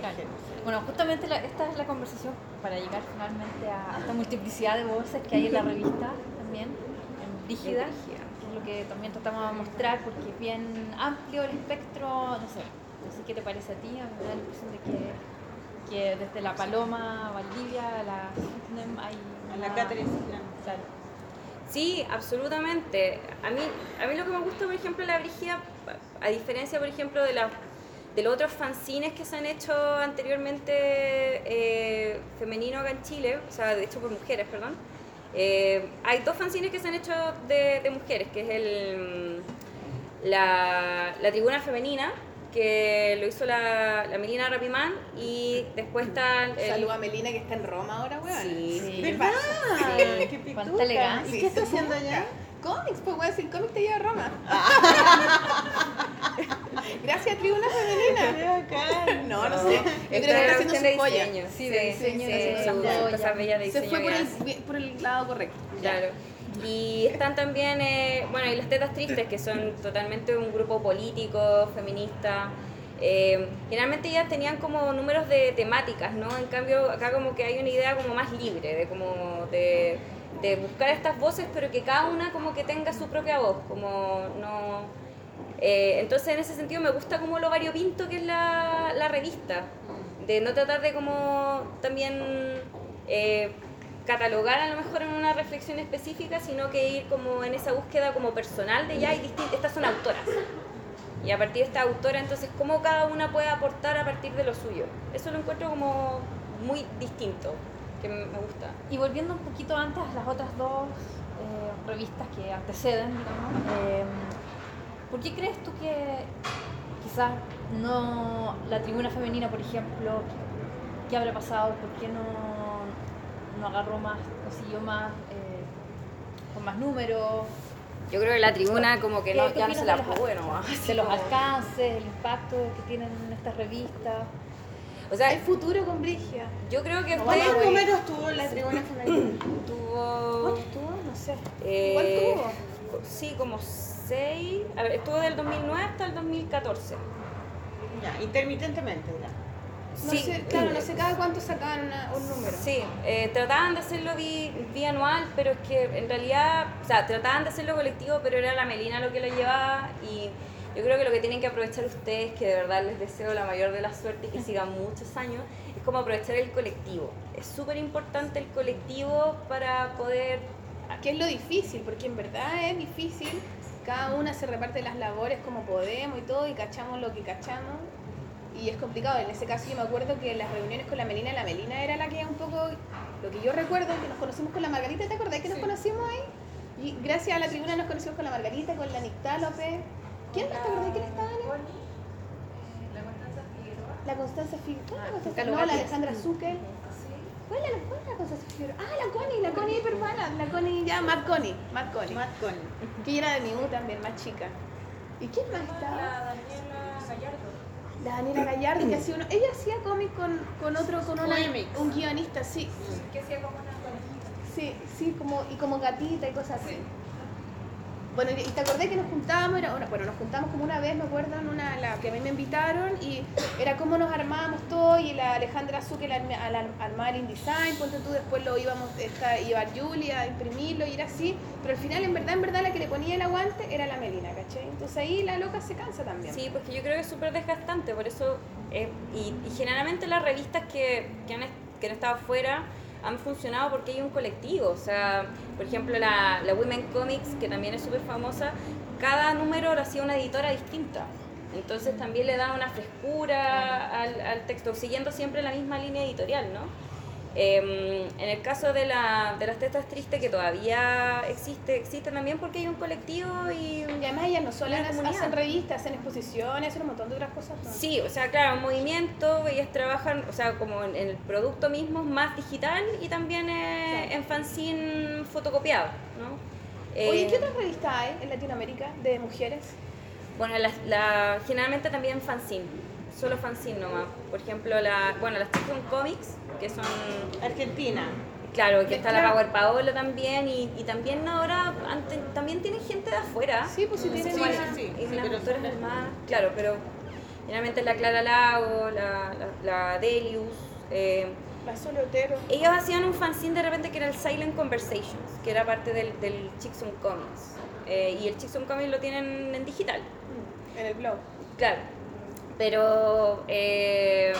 de, la Bueno, justamente esta es la conversación para llegar finalmente a esta multiplicidad de voces que hay en la revista también, en Brígida lo que también tratamos de mostrar, porque es bien amplio el espectro, no sé, no sé qué te parece a ti, a mí me da la impresión de que, que desde la Paloma, Valdivia, la hay... A la Catherine claro. Sí, absolutamente. A mí, a mí lo que me gusta, por ejemplo, la Brigia, a diferencia, por ejemplo, de, la, de los otros fanzines que se han hecho anteriormente eh, femenino acá en Chile, o sea, de hecho por mujeres, perdón, eh, hay dos fanzines que se han hecho de, mujeres, que es el, la, la, Tribuna Femenina, que lo hizo la, la Melina Rapimán, y después está... El... Saluda a Melina que está en Roma ahora, weón. Sí, sí. ¿Verdad? Sí. Qué pituca. ¿Y qué está haciendo allá? Cómics, pues weón, sin cómics te lleva a Roma. [laughs] Gracias, Tribuna Femenina. [laughs] No, no sé. Yo creo que está haciendo su joya. Sí, de diseño. Se fue por el, por el lado correcto. Claro. Y están también, eh, bueno, y las tetas tristes, que son totalmente un grupo político, feminista. Eh, generalmente ellas tenían como números de temáticas, ¿no? En cambio, acá como que hay una idea como más libre, de como de, de buscar estas voces, pero que cada una como que tenga su propia voz, como no eh, entonces, en ese sentido, me gusta como lo variopinto que es la, la revista, de no tratar de como también eh, catalogar a lo mejor en una reflexión específica, sino que ir como en esa búsqueda como personal de ya hay distintas, estas son autoras. Y a partir de esta autora, entonces, cómo cada una puede aportar a partir de lo suyo. Eso lo encuentro como muy distinto, que me gusta. Y volviendo un poquito antes las otras dos eh, revistas que anteceden, digamos, ¿Por qué crees tú que quizás no la tribuna femenina, por ejemplo, qué habrá pasado? ¿Por qué no, no agarró más, consiguió más, eh, con más números? Yo creo que la tribuna como que no, ya no se la bueno, de los alcances, el impacto que tienen estas revistas. O sea, ¿Hay futuro con Brigia? Yo creo que fue... ¿Cuántos números tuvo la tribuna femenina? tuvo... ¿Cuántos tuvo? No sé. Eh, ¿Cuál tuvo? Sí, como seis... A ver, estuvo del 2009 hasta el 2014. Ya, intermitentemente, ¿verdad? No sí, sé, claro, no sé cada cuánto sacaban un número. Sí, eh, trataban de hacerlo bianual, pero es que en realidad, o sea, trataban de hacerlo colectivo, pero era la Melina lo que lo llevaba y yo creo que lo que tienen que aprovechar ustedes, que de verdad les deseo la mayor de la suerte y que sigan muchos años, es como aprovechar el colectivo. Es súper importante el colectivo para poder... Que es lo difícil, porque en verdad es difícil. Cada una se reparte las labores como podemos y todo, y cachamos lo que cachamos y es complicado. En ese caso yo me acuerdo que en las reuniones con la Melina, la Melina era la que un poco, lo que yo recuerdo, que nos conocimos con la Margarita, ¿te acordás que nos conocimos ahí? Y gracias a la tribuna nos conocimos con la Margarita, con la Nictálope. ¿Quién más te acordás quién estaba ahí? La Constanza Figueroa. La Constanza Figueroa. Ah, no, la Alejandra Zucker. ¿Cuál es la, Constanza Figueroa? Ah, la Connie, la Connie hipermana, la Connie ya, Matt Connie, Matt Connie. Matt Connie. Que era de mi también, más chica. ¿Y quién más estaba? La Daniela Gallardo la Daniela Gallardo, que hacía uno, ella hacía cómic con, con otro, con una, un guionista, sí. Que hacía como una Sí, sí, como, y como gatita y cosas así. Bueno, y te acordé que nos juntábamos, era, bueno, nos juntamos como una vez, me acuerdo, en una, la que a mí me invitaron, y era como nos armábamos todo, y la Alejandra Zucker al, armar InDesign, ponte tú, después lo íbamos, esta, iba Julia a imprimirlo, y era así, pero al final, en verdad, en verdad, la que le ponía el aguante era la Melina, ¿cachai? Entonces ahí la loca se cansa también. Sí, porque yo creo que es súper desgastante, por eso, eh, y, generalmente las revistas que, que, han, que han afuera, han funcionado porque hay un colectivo. O sea, por ejemplo, la, la Women Comics, que también es súper famosa, cada número lo hacía una editora distinta. Entonces también le da una frescura al, al texto, siguiendo siempre la misma línea editorial, ¿no? Em, en el caso de, la, de las tetas tristes, que todavía existe, existe también porque hay un colectivo y, además ellas no solo hacen revistas, hacen exposiciones, hacen un montón de otras cosas. Sí, o sea, claro, un movimiento, ellas trabajan, o sea, como en, el producto mismo, más digital y también eh, en fanzine fotocopiado, ¿no? Oye, ¿qué eh, otras revistas hay en Latinoamérica de mujeres? Bueno, la, generalmente también fanzine, solo fanzine nomás. Por ejemplo, la, bueno, las son Comics, que son... Argentina. Claro, que está la Power Paolo también y, y también ahora también tienen gente de afuera. Sí, pues sí tienen sí, sí, sí, y más, claro, pero generalmente la Clara Lago, la, la, Delius, eh, la Solotero. Ellos hacían un fanzine de repente que era el Silent Conversations, que era parte del, del Chickson Comics. Eh, y el Chickson Comics lo tienen en digital. En el blog. Claro. Pero eh,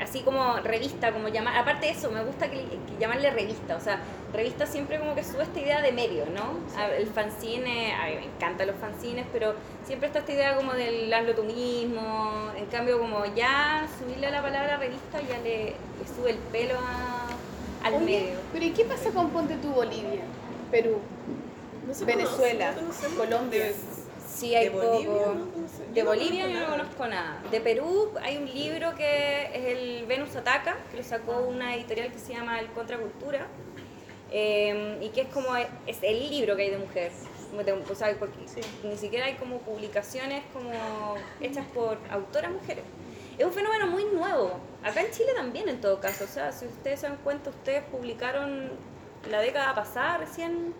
así como revista, como llamar, aparte de eso, me gusta que, llamarle revista, o sea, revista siempre como que sube esta idea de medio, ¿no? El fanzine, a mí me encantan los fanzines, pero siempre está esta idea como del hazlo tú mismo, en cambio como ya subirle la palabra revista ya le, sube el pelo al medio. Pero ¿y qué pasa con Ponte tu Bolivia, Perú, Venezuela, Colombia? Sí, hay poco. De Bolivia yo no conozco nada. De Perú hay un libro que es el Venus Ataca, que lo sacó una editorial que se llama El Contracultura, eh, y que es como es el libro que hay de mujer. O sea, porque ni siquiera hay como publicaciones como hechas por autoras mujeres. Es un fenómeno muy nuevo. Acá en Chile también, en todo caso. O sea, si ustedes se dan cuenta, ustedes publicaron la década pasada recién.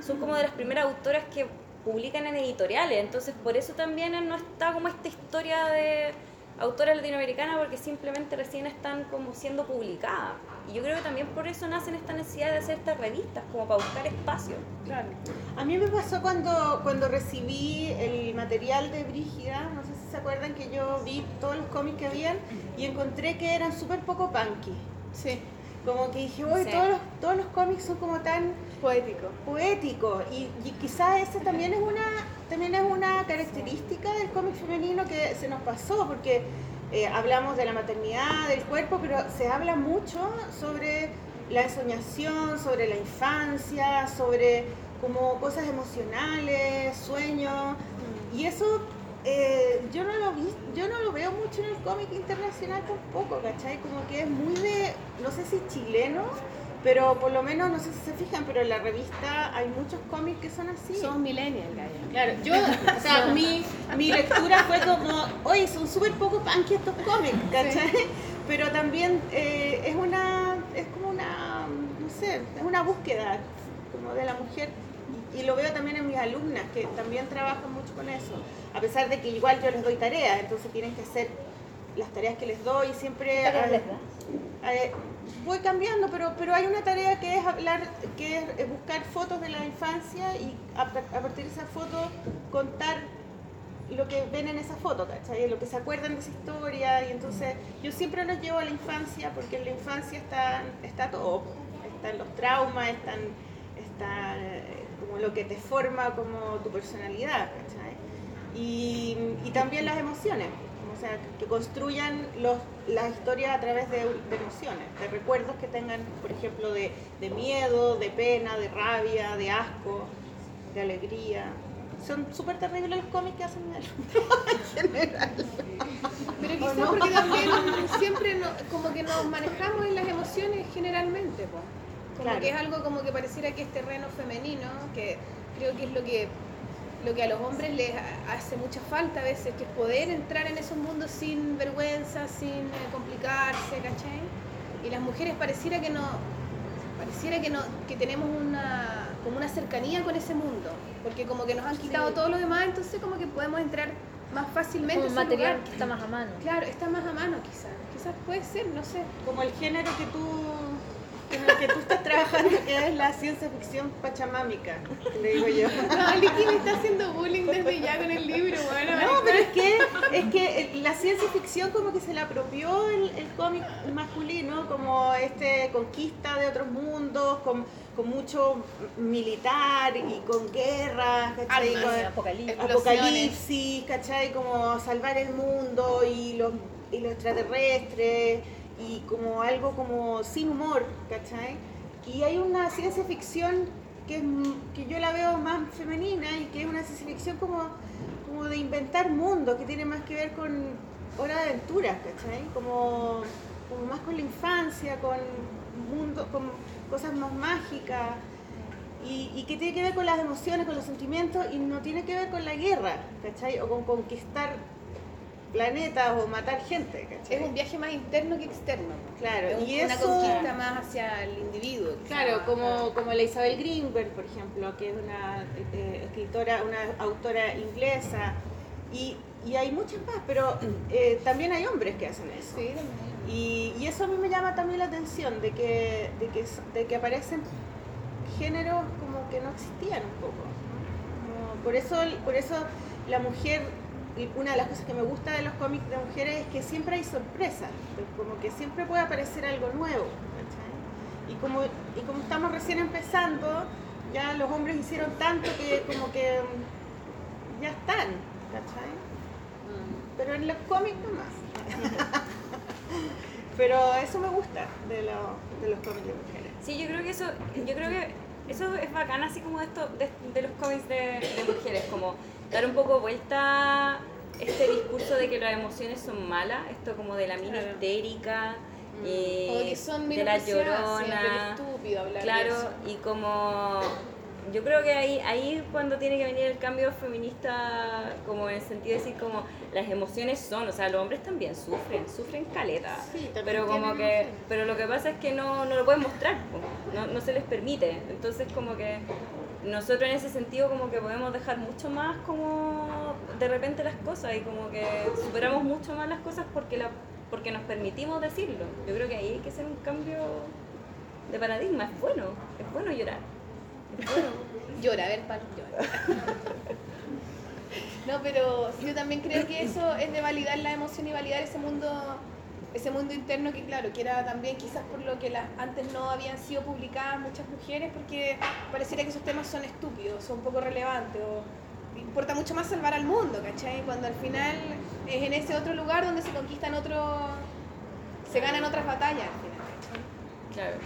Son como de las primeras autoras que publican en editoriales, entonces por eso también no está como esta historia de autoras latinoamericanas porque simplemente recién están como siendo publicadas. Y yo creo que también por eso nacen esta necesidad de hacer estas revistas, como para buscar espacio. Claro. A mí me pasó cuando, cuando recibí el material de Brígida, no sé si se acuerdan que yo vi todos los cómics que habían y encontré que eran súper poco punky. Sí. Como que dije, todos, los, todos los cómics son como tan poéticos. Poético. Y, y quizás esa también es una también es una característica del cómic femenino que se nos pasó, porque eh, hablamos de la maternidad, del cuerpo, pero se habla mucho sobre la ensoñación, sobre la infancia, sobre como cosas emocionales, sueños. Y eso eh, yo no lo vi, yo no lo veo mucho en el cómic internacional tampoco, ¿cachai? Como que es muy de, no sé si chileno, pero por lo menos, no sé si se fijan, pero en la revista hay muchos cómics que son así. Son millennials, Claro, yo, o sea, mi, mi lectura fue como, oye, son súper poco punk estos cómics, ¿cachai? pero también eh, es una, es como una, no sé, es una búsqueda como de la mujer. Y lo veo también en mis alumnas que también trabajan mucho con eso, a pesar de que igual yo les doy tareas, entonces tienen que hacer las tareas que les doy siempre... les eh, voy cambiando, pero, pero hay una tarea que es hablar, que es buscar fotos de la infancia y a, partir de esa foto contar lo que ven en esa foto, ¿cachai? Lo que se acuerdan de esa historia. Y entonces yo siempre los llevo a la infancia porque en la infancia está, está todo. Están los traumas, están, está eh, como lo que te forma como tu personalidad, ¿cachai? Y, y también las emociones o sea, que construyan los, la historia a través de, emociones, de recuerdos que tengan, por ejemplo, de, de, miedo, de pena, de rabia, de asco, de alegría. Son súper terribles los cómics que hacen en general. Pero quizás no? porque también siempre no, como que nos manejamos en las emociones generalmente, como que es algo como que pareciera que es terreno femenino, que creo que es lo que lo que a los hombres les hace mucha falta a veces, que es poder entrar en esos mundos sin vergüenza, sin eh, complicarse, ¿cachai? Y las mujeres pareciera que no, pareciera que no, que tenemos una, como una cercanía con ese mundo, porque como que nos han quitado todo lo demás, entonces como que podemos entrar más fácilmente. Como material que está más a mano. Claro, está más a mano quizás, quizás puede ser, no sé. Como el género que tú en el que tú estás trabajando, que es la ciencia ficción pachamámica, le digo yo. [laughs] No, Liki me está haciendo bullying desde ya con el libro, bueno. No, pero es que, es que la ciencia ficción como que se la apropió el, el cómic masculino, como este conquista de otros mundos, con, con mucho militar y con guerras, ¿cachai? apocalipsis. apocalipsis, ¿cachai? Como salvar el mundo y los, y los extraterrestres y como algo como sin humor, ¿cachai? Y hay una ciencia ficción que, que yo la veo más femenina y que es una ciencia ficción como, como de inventar mundos, que tiene más que ver con hora de aventuras, ¿cachai? Como, como más con la infancia, con mundo, con cosas más mágicas. Y, y, que tiene que ver con las emociones, con los sentimientos y no tiene que ver con la guerra, ¿cachai? O con conquistar planetas o matar gente. Es un viaje más interno que externo. Claro, es y una conquista más hacia el individuo. Claro, como, como la Isabel Greenberg, por ejemplo, que es una eh, escritora, una autora inglesa. Y, y, hay muchas más, pero eh, también hay hombres que hacen eso. Sí, y, y, eso a mí me llama también la atención, de que, de que, de que aparecen géneros como que no existían un poco. por, eso, por eso la mujer una de las cosas que me gusta de los cómics de mujeres es que siempre hay sorpresas, como que siempre puede aparecer algo nuevo. Y como, y como estamos recién empezando, ya los hombres hicieron tanto que como que ya están, ¿cachai? Pero en los cómics no más. [laughs] Pero eso me gusta de, de los cómics de mujeres. Sí, yo creo que eso, yo creo que eso es bacán así como esto de, de los cómics de, de mujeres, como dar un poco vuelta este discurso de que las emociones son malas, esto como de la mina histérica, mm. y de la llorona, claro, y como yo creo que ahí, ahí cuando tiene que venir el cambio feminista, como en el sentido de decir como las emociones son, o sea, los hombres también sufren, sufren caleta, pero como que, pero lo que pasa es que no, no lo pueden mostrar, no, no se les permite, entonces como que nosotros en ese sentido como que podemos dejar mucho más como de repente las cosas y como que superamos mucho más las cosas porque, la, porque nos permitimos decirlo. Yo creo que ahí hay que hacer un cambio de paradigma. Es bueno, es bueno llorar. Es bueno. [laughs] Llora, a ver, llora. [laughs] no, pero yo también creo que eso es de validar la emoción y validar ese mundo ese mundo interno que claro, que era también quizás por lo que las, antes no habían sido publicadas muchas mujeres porque pareciera que esos temas son estúpidos, son poco relevantes o importa mucho más salvar al mundo, ¿cachai? Cuando al final es en ese otro lugar donde se conquistan otros, se ganan otras batallas al final, ¿cachai? Claro.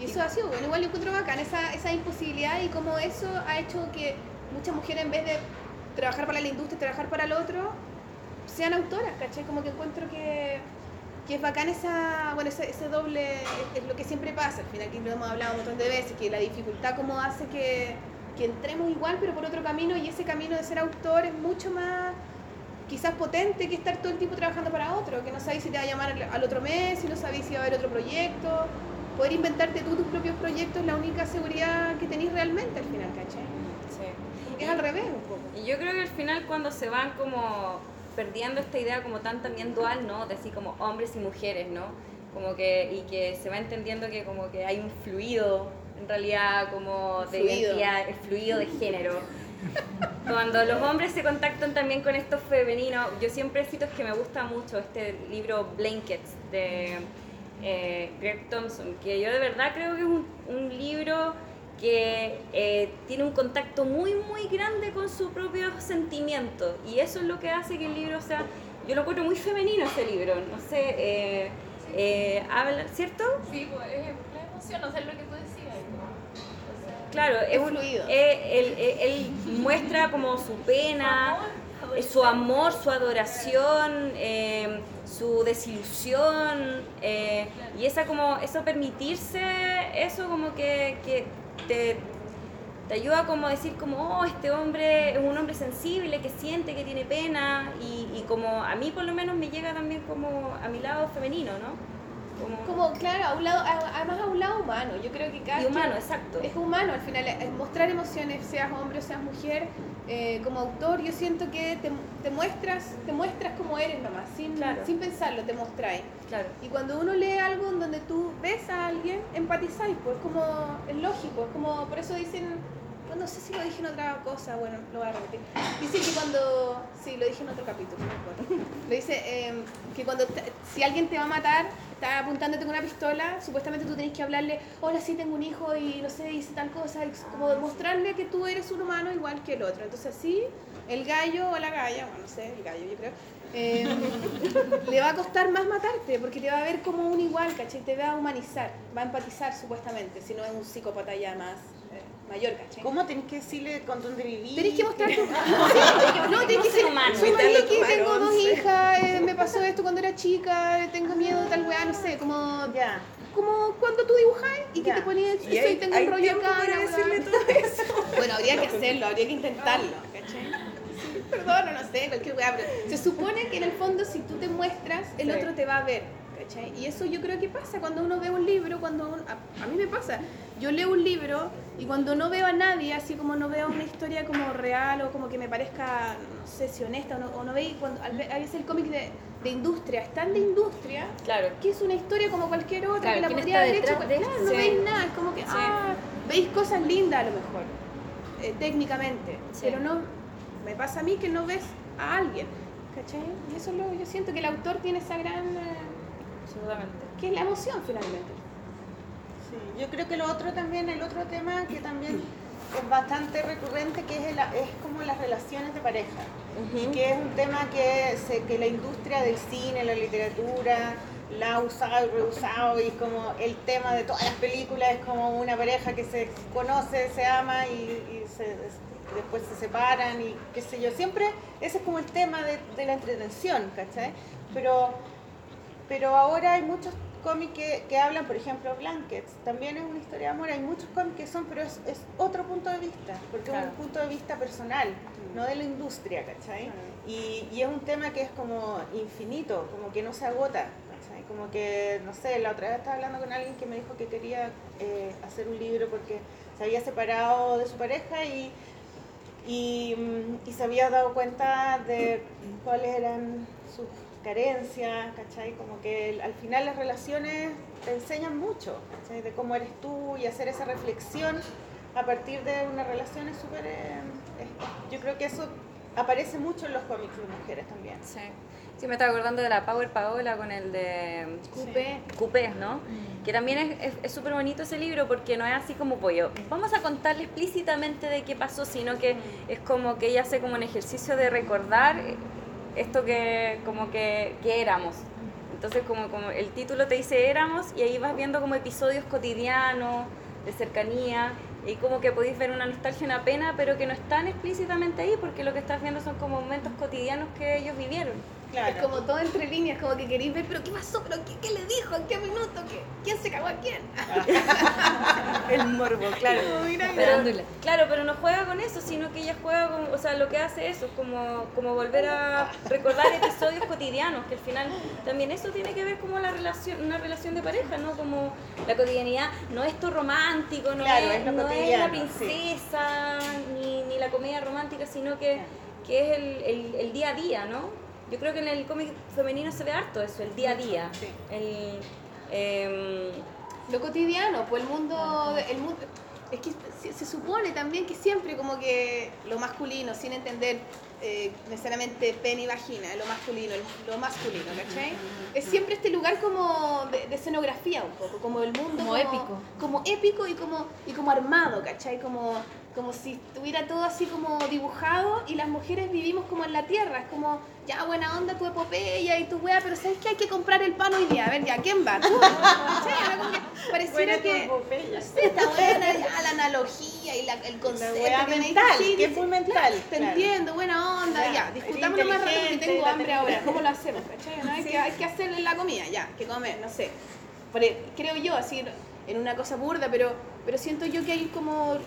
Y eso ha sido bueno, igual yo encuentro bacán esa, esa imposibilidad y cómo eso ha hecho que muchas mujeres en vez de trabajar para la industria, trabajar para el otro, sean autoras, ¿cachai? Como que encuentro que que es bacán esa, bueno, ese, ese doble, es, lo que siempre pasa, al final que lo hemos hablado un montón de veces, que la dificultad como hace que, que entremos igual pero por otro camino y ese camino de ser autor es mucho más quizás potente que estar todo el tiempo trabajando para otro, que no sabéis si te va a llamar al otro mes, si no sabéis si va a haber otro proyecto. Poder inventarte tú tus propios proyectos es la única seguridad que tenéis realmente al final, ¿cachai? Sí. es al revés un poco. Y yo creo que al final cuando se van como perdiendo esta idea como tan también dual, ¿no? De así como hombres y mujeres, ¿no? Como que, y que se va entendiendo que como que hay un fluido, en realidad como de identidad, el fluido de género cuando los hombres se contactan también con esto femenino, yo siempre cito que me gusta mucho este libro Blankets de eh, Greg Thompson, que yo de verdad creo que es un, libro que eh, tiene un contacto muy, muy grande con su propio sentimiento. Y eso es lo que hace que el libro sea, yo lo encuentro muy femenino ese libro, no sé, eh, habla, ¿cierto? Sí, pues, es la emoción, no sé lo que tú Claro, es, fluido. él, muestra como su pena, su amor, su adoración, eh, su desilusión eh, y esa como eso permitirse eso como que, te, ayuda como a decir como oh este hombre es un hombre sensible que siente que tiene pena y, y como a mí por lo menos me llega también como a mi lado femenino, ¿no? Como, claro, a un lado, además a un lado humano. Yo creo que cada. Y humano, exacto. Es humano al final. mostrar emociones, seas hombre o seas mujer, eh, como autor, yo siento que te, te, muestras te muestras como eres nomás, sin, sin pensarlo, te mostráis. Claro. Y cuando uno lee algo en donde tú ves a alguien, empatizáis, pues como. Es lógico, es como. Por eso dicen no sé si lo dije en otra cosa, bueno, lo voy a repetir. Dice que cuando, sí, lo dije en otro capítulo, Lo dice em, que cuando, si alguien te va a matar, está apuntándote con una pistola, supuestamente tú tenés que hablarle, hola, sí, tengo un hijo y no sé, dice tal cosa, como demostrarle que tú eres un humano igual que el otro. Entonces sí, el gallo o la galla, bueno, no sé, el gallo yo creo, em, le va a costar más matarte porque te va a ver como un igual, ¿cachai? Te va a humanizar, va a empatizar supuestamente, si no es un psicópata ya más ¿Cómo tenés que decirle con dónde vivís? Tenés que mostrar tu... [laughs] [laughs] no, tenés que decir, soy Maliki, tengo dos hijas, eh, [laughs] me pasó esto cuando era chica, tengo miedo de tal weá, no sé, como... Ya. Como cuando tú dibujas y que te ponías y, tengo un rollo acá. Para decirle todo eso. bueno, habría que hacerlo, habría que intentarlo, ¿cachai? Perdón, no sé, cualquier weá, pero se supone que en el fondo si tú te muestras, el otro te va a ver, ¿cachai? Y eso yo creo que pasa cuando uno ve un libro, cuando a, a mí me pasa, yo leo un libro y cuando no veo a nadie, así como no veo una historia como real o como que me parezca, no sé si honesta o no, o no veis, cuando a veces el cómic de, de, industria es tan de industria claro. que es una historia como cualquier otra que la podría haber hecho. Claro, no veis nada, es como que, ah, veis cosas lindas a lo mejor, eh, técnicamente, pero no, me pasa a mí que no ves a alguien, ¿cachai? Y eso lo, yo siento que el autor tiene esa gran... Absolutamente. Que es la emoción finalmente yo creo que lo otro también, el otro tema que también es bastante recurrente, que es, es como las relaciones de pareja, que es un tema que, se, que la industria del cine, la literatura, la ha usado y reusado, y como el tema de todas las películas, es como una pareja que se conoce, se ama y, después se separan y qué sé yo, siempre ese es como el tema de, de la entretención, ¿cachai? Pero, pero ahora hay muchos cómics que, hablan, por ejemplo, Blankets, también es una historia de amor, hay muchos cómics que son, pero es, otro punto de vista, porque es un punto de vista personal, no de la industria, ¿cachai? Y, y, es un tema que es como infinito, como que no se agota, ¿cachai? Como que, no sé, la otra vez estaba hablando con alguien que me dijo que quería eh, hacer un libro porque se había separado de su pareja y, y, mm, y se había dado cuenta de cuáles eran carencias, ¿cachai? Como que al final las relaciones te enseñan mucho, ¿cachai? De cómo eres tú y hacer esa reflexión a partir de una relación es súper... Eh, yo creo que eso aparece mucho en los cómics de mujeres también. Sí. Sí, me estaba acordando de la Power Paola con el de Coupé, Coupé ¿no? Mm. Que también es súper bonito ese libro porque no es así como pollo. Vamos a contarle explícitamente de qué pasó, sino que mm. es como que ella hace como un ejercicio de recordar esto que como que, éramos. Entonces como, como el título te dice éramos y ahí vas viendo como episodios cotidianos, de cercanía, y como que podéis ver una nostalgia, una pena, pero que no están explícitamente ahí porque lo que estás viendo son como momentos cotidianos que ellos vivieron. Claro. Es como todo entre líneas, como que queréis ver, pero ¿qué pasó? ¿Pero qué, qué le dijo? ¿En qué minuto? ¿Qué, ¿Quién se cagó a quién? [laughs] el morbo, claro. Pero, claro, pero no juega con eso, sino que ella juega con, o sea, lo que hace eso es como, como volver a recordar episodios cotidianos, que al final también eso tiene que ver como la relación, una relación de pareja, ¿no? Como la cotidianidad, no es esto romántico, no, es, no es, la princesa, ni, ni, la comedia romántica, sino que, que es el, el, el día a día, ¿no? Yo creo que en el cómic femenino se ve harto eso, el día a día. El, em, lo cotidiano, pues el mundo, el mundo es que se, supone también que siempre como que lo masculino, sin entender eh, necesariamente pene y vagina, lo masculino, lo masculino, ¿cachai? Es siempre este lugar como de, escenografía un poco, como el mundo como, épico. Como épico y como, y como armado, ¿cachai? Como como si estuviera todo así como dibujado y las mujeres vivimos como en la tierra, es como, ya buena onda tu epopeya y tu wea, pero ¿sabes que hay que comprar el pan hoy día? A ver, ya, ¿quién va? ¿Tú? que pareciera que... Sí, está buena ya, la analogía y la, el concepto. La mental, que es muy mental. te entiendo, buena onda, ya, disfrutámoslo más rápido porque tengo hambre ahora, ¿cómo lo hacemos? ¿no? Hay, que, hay que hacerle la comida, ya, que comer, no sé. creo yo, así, en una cosa burda, pero, pero siento yo que hay como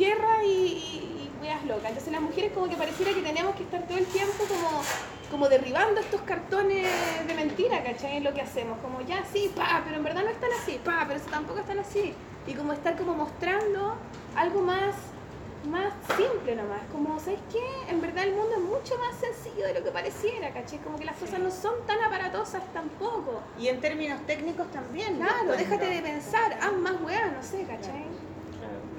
tierra y, y, weas locas. Entonces las mujeres como que pareciera que tenemos que estar todo el tiempo como, como derribando estos cartones de mentira, ¿cachai? Lo que hacemos. Como ya sí, pa, pero en verdad no están así, pa, pero eso tampoco están así. Y como estar como mostrando algo más más simple nomás, como, ¿sabes qué? En verdad el mundo es mucho más sencillo de lo que pareciera, ¿cachai? Como que las cosas no son tan aparatosas tampoco. Y en términos técnicos también. Claro, déjate de pensar, haz más weas, no sé, ¿cachai?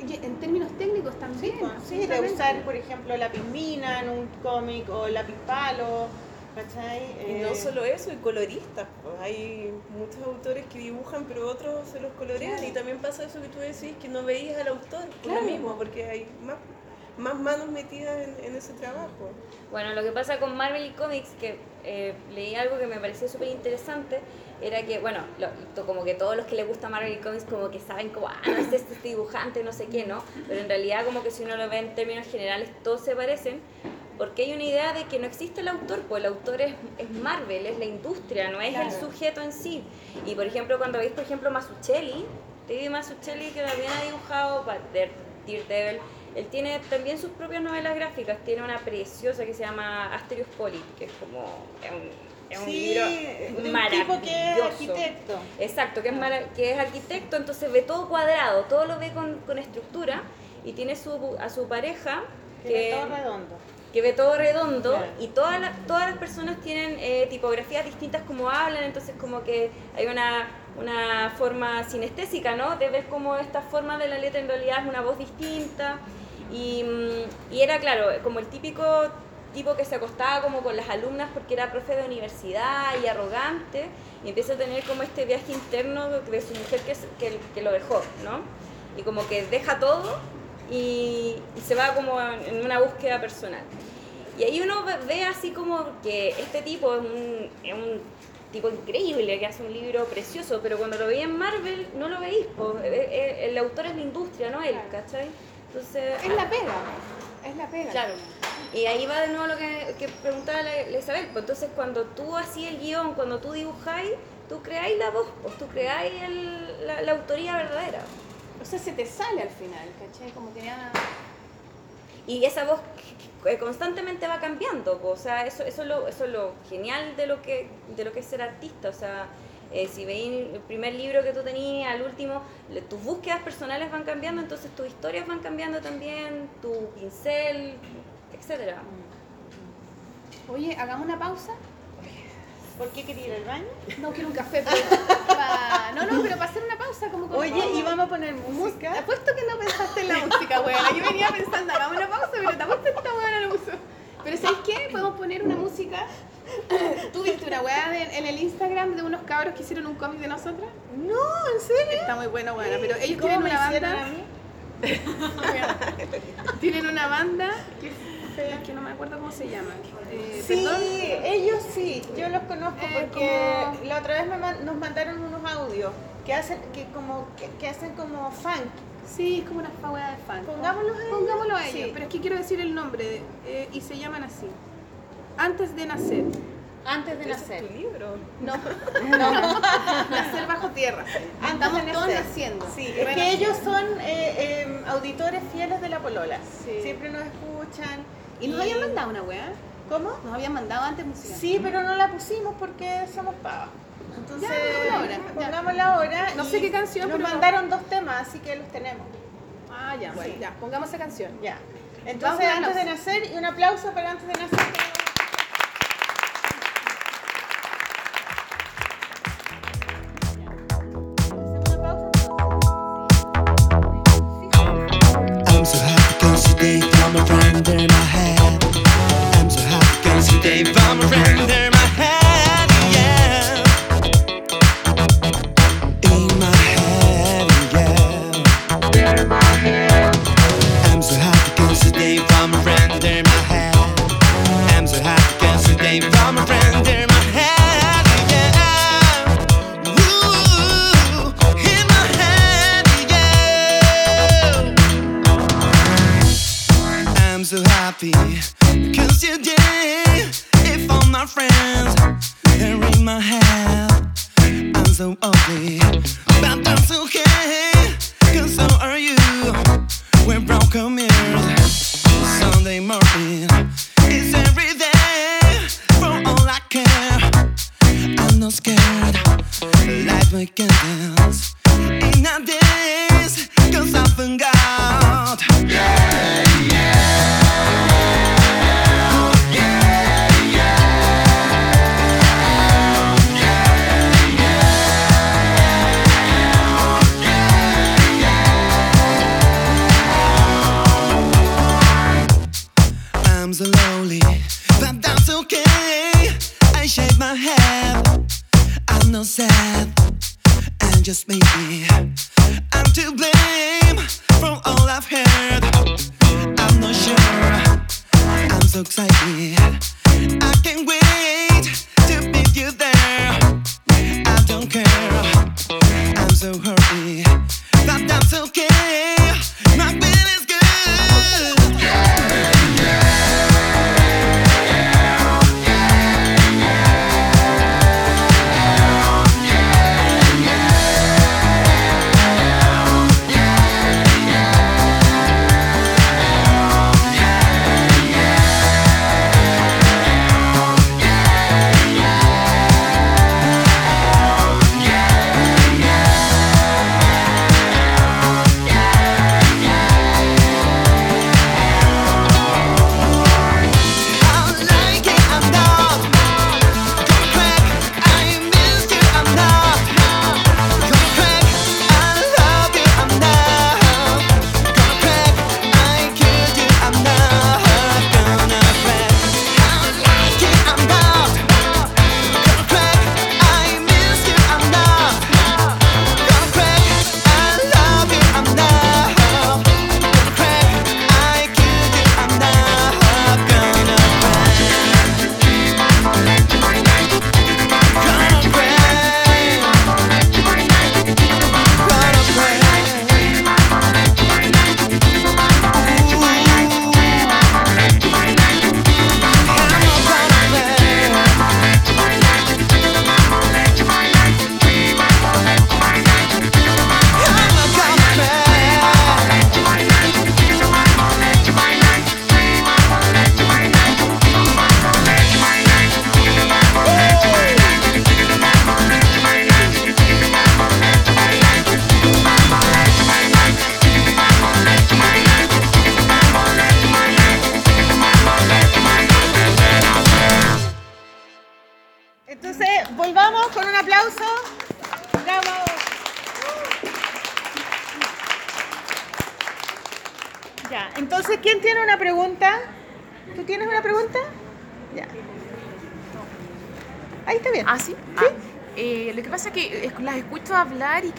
En términos técnicos también. Sí, de usar, por ejemplo, la pismina en un cómic o la palo. ¿Cachai? Y no eh, solo eso, y coloristas. Pues. Hay muchos autores que dibujan, pero otros se los colorean. Y también pasa eso que tú decís, que no veías al autor por lo mismo, porque hay más más manos metidas en, ese trabajo. Bueno, lo que pasa con Marvel y Comics, que eh, leí algo que me pareció súper interesante, era que, bueno, como que todos los que les gusta Marvel Comics como que saben como, ah, no es este dibujante, no sé qué, ¿no? Pero en realidad como que si uno lo ve en términos generales, todos se parecen, porque hay una idea de que no existe el autor, pues el autor es, es Marvel, es la industria, no es el sujeto en sí. Y por ejemplo, cuando veis, por ejemplo, Masuchelli, David Masuchelli, que también ha dibujado Daredevil, él tiene también sus propias novelas gráficas, tiene una preciosa que se llama Asterios Poli, que es como es un, libro maravilloso. Un que es arquitecto. Exacto, que es, que es arquitecto, entonces ve todo cuadrado, todo lo ve con, con estructura y tiene su, a su pareja que, ve todo redondo. Que ve todo redondo y todas todas las personas tienen eh, tipografías distintas como hablan, entonces como que hay una una forma sinestésica, ¿no? De ver cómo esta forma de la letra en realidad es una voz distinta. Y, mm, y, era, claro, como el típico tipo que se acostaba como con las alumnas porque era profe de universidad y arrogante, y empieza a tener como este viaje interno de su mujer que, que, que lo dejó, ¿no? Y como que deja todo y, y se va como en una búsqueda personal. Y ahí uno ve así como que este tipo es un, es un tipo increíble que hace un libro precioso, pero cuando lo veía en Marvel no lo veis, el autor es la industria, no él, ¿cachai? Entonces, es la pega, es la pega. Claro. Y ahí va de nuevo lo que, que preguntaba la, Isabel, pues entonces cuando tú hacías el guion, cuando tú dibujáis, tú creáis la voz, pues tú creáis la, la, autoría verdadera. O sea, se te sale al final, ¿cachai? Como tenía... Y esa voz constantemente va cambiando, o sea, eso, eso, es lo, eso es lo genial de lo que, de lo que es ser artista, o sea, eh, si veis el primer libro que tú tenías al último, tus búsquedas personales van cambiando, entonces tus historias van cambiando también, tu pincel, etcétera. Oye, hagamos una pausa. ¿Por qué quería ir al baño? No, quiero un café. Pero No, no, pero para hacer una pausa. como Oye, ¿y vamos a poner música? Te apuesto que no pensaste en la música, weón. Yo venía pensando, hagamos una pausa, pero te apuesto que esta weá no lo puso. Pero ¿sabes qué? Podemos poner una música. ¿Tú viste una weá en el Instagram de unos cabros que hicieron un cómic de nosotras? No, ¿en serio? Está muy bueno, weá. Pero ellos tienen una banda. A mí? [laughs] tienen una banda que que no me acuerdo cómo se llaman. Eh, sí, ellos sí, yo los conozco eh, porque la otra vez nos mandaron unos audios que hacen que como que, hacen como funk. Sí, es como una fabuela de funk. Pongámoslos a ellos. Pongámoslo a ellos, pero es que quiero decir el nombre eh, y se llaman así. Antes de nacer. Antes de nacer. ¿Es tu libro? No, [laughs] no, nacer bajo tierra. Estamos todos naciendo. Sí, es que ellos son eh, eh, auditores fieles de la polola. Siempre nos escuchan. ¿Y nos habían mandado una weá? ¿Cómo? Nos habían mandado antes música. Sí, pero no la pusimos porque somos pavas. Entonces, ya, ahora. pongámosla ahora. No sé qué canción. Nos mandaron dos temas, así que los tenemos. Ah, ya, bueno, ya. Pongamos esa canción. Ya. Entonces, antes de nacer, y un aplauso para antes de nacer. so high.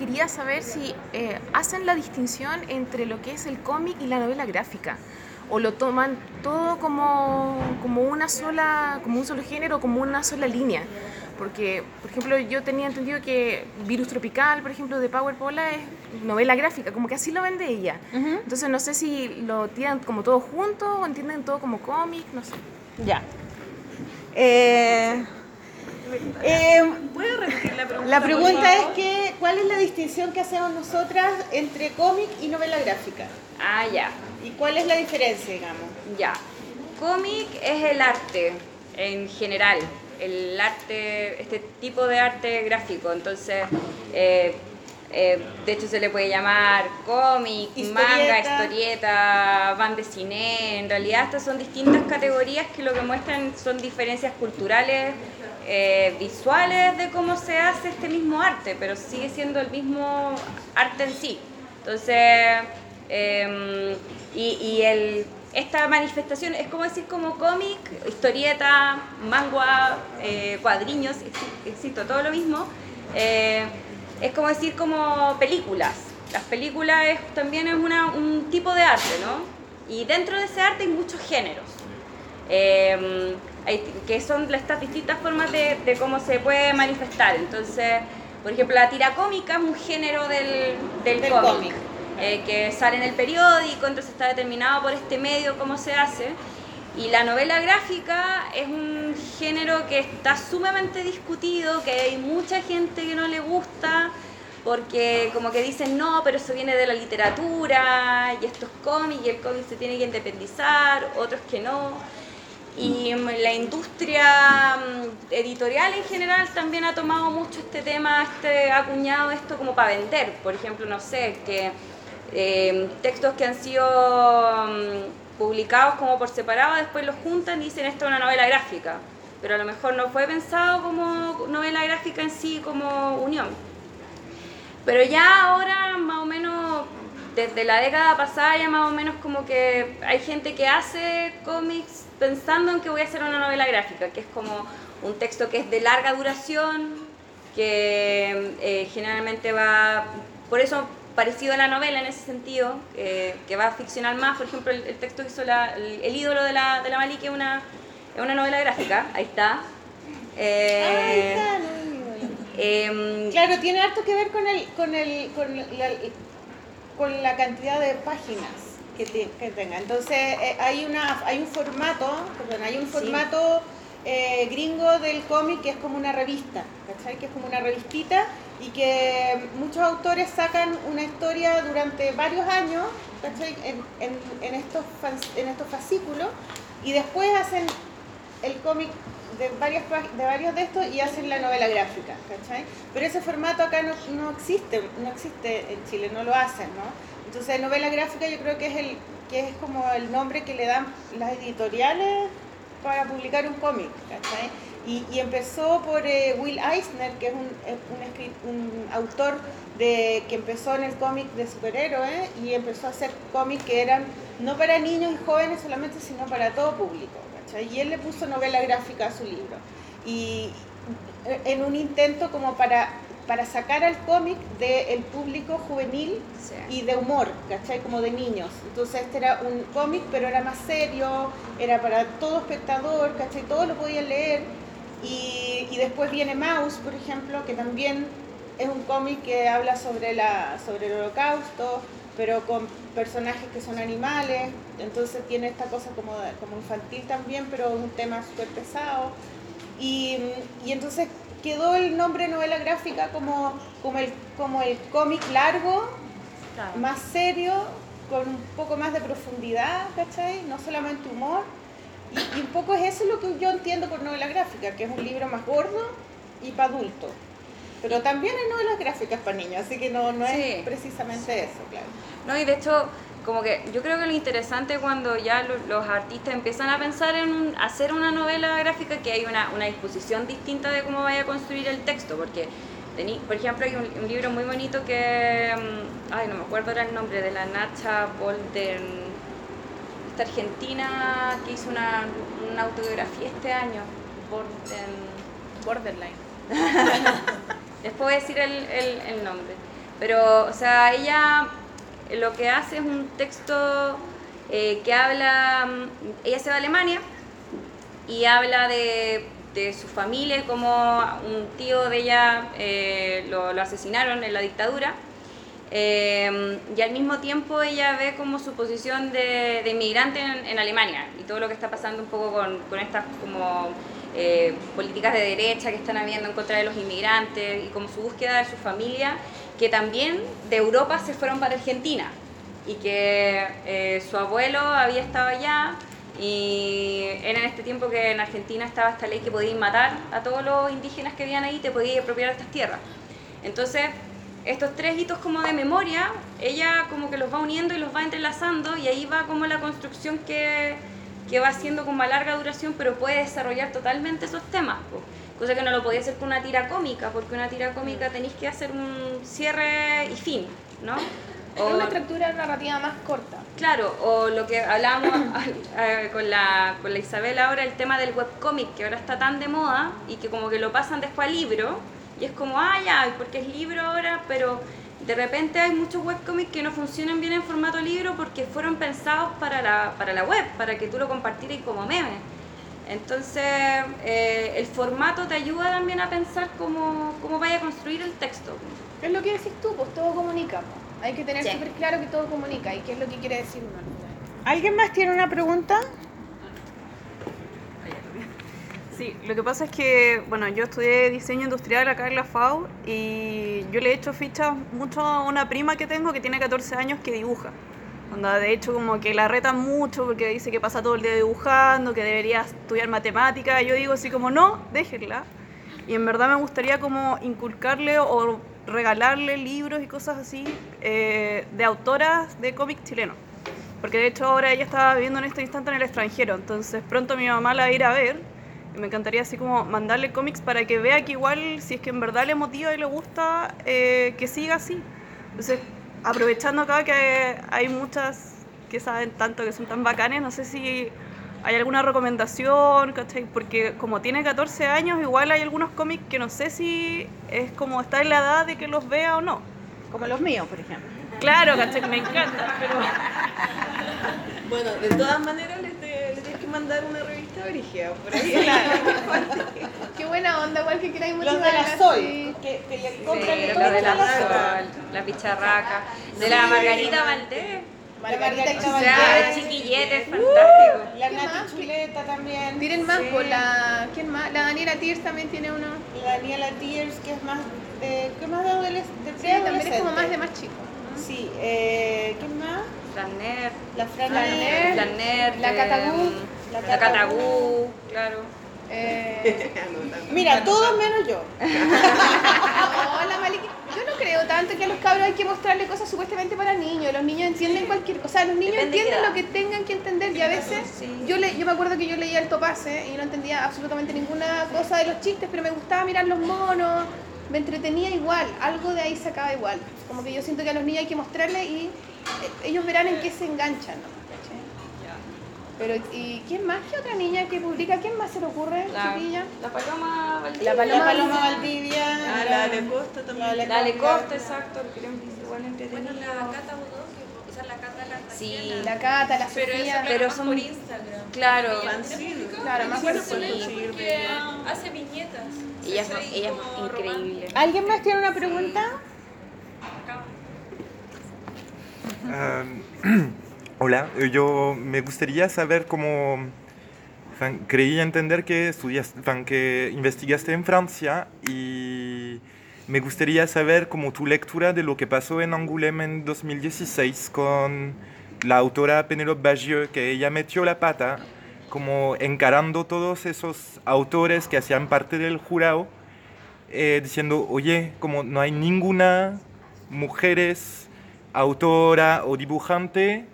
Quería saber si eh, hacen la distinción entre lo que es el cómic y la novela gráfica. O lo toman todo como, como una sola, como un solo género, como una sola línea. Porque, por ejemplo, yo tenía entendido que Virus Tropical, por ejemplo, de Power Pola es novela gráfica, como que así lo vende ella. Entonces no sé si lo tiran como todo junto o entienden todo como cómic, no sé. Ya. Eh, Eh, ¿Puedo repetir la pregunta? La pregunta es que, ¿cuál es la distinción que hacemos nosotras entre cómic y novela gráfica? Ah, ya. ¿Y cuál es la diferencia, digamos? Ya. Cómic es el arte en general, el arte, este tipo de arte gráfico. Entonces, eh, eh, de hecho se le puede llamar cómic, manga, historieta, van de cine. En realidad estas son distintas categorías que lo que muestran son diferencias culturales, eh, visuales de cómo se hace este mismo arte, pero sigue siendo el mismo arte en sí. Entonces, em, y, esta manifestación es como decir como cómic, historieta, manga, eh, cuadriños, todo lo mismo es como decir como películas. Las películas también es un tipo de arte, ¿no? Y dentro de ese arte hay muchos géneros, em, que son estas distintas formas de, cómo se puede manifestar. Entonces, por ejemplo, la tira cómica es un género del, del, cómic, eh, que sale en el periódico, entonces está determinado por este medio cómo se hace. Y la novela gráfica es un género que está sumamente discutido, que hay mucha gente que no le gusta, porque como que dicen, no, pero eso viene de la literatura, y esto es cómic, y el cómic se tiene que independizar, otros que no. Y la industria mm, editorial en general también ha tomado mucho este tema, este, ha acuñado esto como para vender. Por ejemplo, no sé, que eh, textos que han sido mm, publicados como por separado, después los juntan y dicen esto es una novela gráfica. Pero a lo mejor no fue pensado como novela gráfica en sí, como unión. Pero ya ahora, más o menos, desde la década pasada, ya más o menos como que hay gente que hace cómics pensando en que voy a hacer una novela gráfica, que es como un texto que es de larga duración, que eh, generalmente va... Por eso parecido a la novela en ese sentido, que va a ficcionar más. Por ejemplo, el, texto que hizo el, ídolo de la, de la Maliki es una, una novela gráfica, ahí está. Eh, em, claro, tiene harto que ver con, el, con, el, con, la, con la cantidad de páginas que, que tenga. Entonces, eh, hay, una, hay un formato, perdón, hay un formato eh, gringo del cómic que es como una revista, ¿cachai? Que es como una revistita y que muchos autores sacan una historia durante varios años En, estos, en estos fascículos y después hacen el cómic de, varios, de varios de estos y hacen la novela gráfica, Pero ese formato acá no, no, existe, no existe en Chile, no lo hacen, ¿no? Entonces novela gráfica yo creo que es, el, que es como el nombre que le dan las editoriales para publicar un cómic, y, empezó por eh, Will Eisner, que es un, un, autor de, que empezó en el cómic de superhéroes y empezó a hacer cómics que eran no para niños y jóvenes solamente, sino para todo público. Y él le puso novela gráfica a su libro. Y eh, en un intento como para, para sacar al cómic del público juvenil y de humor, ¿cachai? Como de niños. Entonces este era un cómic, pero era más serio, era para todo espectador, ¿cachai? Todos lo podían leer y, después viene Mouse, por ejemplo, que también es un cómic que habla sobre, la, sobre el holocausto, pero con personajes que son animales, entonces tiene esta cosa como, como infantil también, pero un tema súper pesado. Y, entonces quedó el nombre novela gráfica como, como el, como el cómic largo, más serio, con un poco más de profundidad, ¿cachai? No solamente humor. Y, un poco es eso lo que yo entiendo por novela gráfica, que es un libro más gordo y para adulto. Pero también hay novelas gráficas para niños, así que no, no es precisamente eso, claro. No, y de hecho, como que yo creo que lo interesante cuando ya los, artistas empiezan a pensar en hacer una novela gráfica, que hay una, una disposición distinta de cómo vaya a construir el texto, porque, por ejemplo, hay un, libro muy bonito que, mm, ay, no me acuerdo ahora el nombre, de la Nacha Bolden esta argentina que hizo una, una autobiografía este año, Borderline. Después voy a decir el, el, nombre. Pero, o sea, ella lo que hace es un texto eh, que habla, ella se va a Alemania y habla de, de su familia, como un tío de ella eh, lo, asesinaron en la dictadura. Em, y al mismo tiempo ella ve como su posición de, inmigrante en, Alemania y todo lo que está pasando un poco con, con estas como eh, políticas de derecha que están habiendo en contra de los inmigrantes y como su búsqueda de su familia, que también de Europa se fueron para Argentina y que eh, su abuelo había estado allá y era en este tiempo que en Argentina estaba esta ley que podían matar a todos los indígenas que vivían ahí te podías apropiar estas tierras. Entonces, estos tres hitos como de memoria, ella como que los va uniendo y los va entrelazando y ahí va como la construcción que, que va siendo como a larga duración, pero puede desarrollar totalmente esos temas. Cosa que no lo podía hacer con una tira cómica, porque una tira cómica tenéis que hacer un cierre y fin, ¿no? O una estructura narrativa más corta. Claro, o lo que hablábamos [coughs] eh, con, la, con la Isabel ahora, el tema del webcómic, que ahora está tan de moda y que como que lo pasan después al libro, y es como, ah, ya, porque es libro ahora, pero de repente hay muchos webcomics que no funcionan bien en formato libro porque fueron pensados para la, para la web, para que tú lo compartieras como meme. Entonces, eh, el formato te ayuda también a pensar cómo, cómo vaya a construir el texto. Es lo que decís tú, pues todo comunica. Hay que tener súper claro que todo comunica y qué es lo que quiere decir uno. ¿Alguien más tiene una pregunta? Sí, lo que pasa es que, bueno, yo estudié diseño industrial acá en la FAU y yo le he hecho fichas mucho a una prima que tengo que tiene 14 años que dibuja. Onda, de hecho, como que la reta mucho porque dice que pasa todo el día dibujando, que debería estudiar matemática. Yo digo así como, no, déjenla. Y en verdad me gustaría como inculcarle o regalarle libros y cosas así eh, de autoras de cómics chilenos. Porque de hecho ahora ella estaba viviendo en este instante en el extranjero, entonces pronto mi mamá la va a ir a ver y me encantaría así como mandarle cómics para que vea que igual si es que en verdad le motiva y le gusta, eh, que siga así. Entonces, aprovechando acá que hay muchas que saben tanto, que son tan bacanes, no sé si hay alguna recomendación, ¿cachai? Porque como tiene 14 años, igual hay algunos cómics que no sé si es como está en la edad de que los vea o no. Como los míos, por ejemplo. Claro, ¿cachai? Me encanta, pero... Bueno, de todas maneras le, tienes que mandar una revista brígida por ahí. [laughs] Qué buena onda, igual que queráis Los de la Sol, que, que le compran Sí, de la, la Sol. Sol, la picharraca, de la Margarita Valdés. Margarita sea, Caballero. chiquillete, fantástico. La ¿Qué Nati más? Chuleta también. Tienen más, por la. ¿Quién más? La Daniela Tiers también tiene uno. La Daniela Tears, que es más de, es más de, adolescente, de Sí, también es como más de más chico. Sí, eh, ¿quién más? Fran Nerd, La. Nerd. Fran Nerd, La Catagú. La La Catagú, claro. Eh, [laughs] Mira, todos menos yo. [laughs] no, la Maliki. Yo no creo tanto que a los cabros hay que mostrarle cosas supuestamente para niños. Los niños entienden cualquier cosa. O sea, los niños Depende entienden lo que tengan que entender. Y a veces, yo, le, yo me acuerdo que yo leía el topase y no entendía absolutamente ninguna cosa de los chistes, pero me gustaba mirar los monos. Me entretenía igual. Algo de ahí sacaba igual. Como que yo siento que a los niños hay que mostrarle y eh, ellos verán en qué se enganchan. ¿no? Pero, ¿y quién más? ¿Qué otra niña que publica? ¿Quién más se le ocurre, La, chiquilla? la Paloma Valdés. La La Paloma Valdivia. Ah, la Ale Costa también. La Le Costa, exacto, es igual entretenido. Cata Budó, que- o sea, la Cata la Sí, La Cata, la Pero Sofía. Pero son- por Instagram. claro. Claro, más Bueno, por porque hace viñetas. Ella es, ella es Como increíble. ¿Alguien más tiene una pregunta? Um, [clears throat] hola, eh, yo me gustaría saber cómo fan, creí entender que estudias, fan, que investigaste en Francia y me gustaría saber como tu lectura de lo que pasó en Angoulême en 2016 con la autora Penelope Bagieux, que ella metió la pata como encarando todos esos autores que hacían parte del jurado, eh, diciendo, oye, como no hay ninguna mujeres autora o dibujante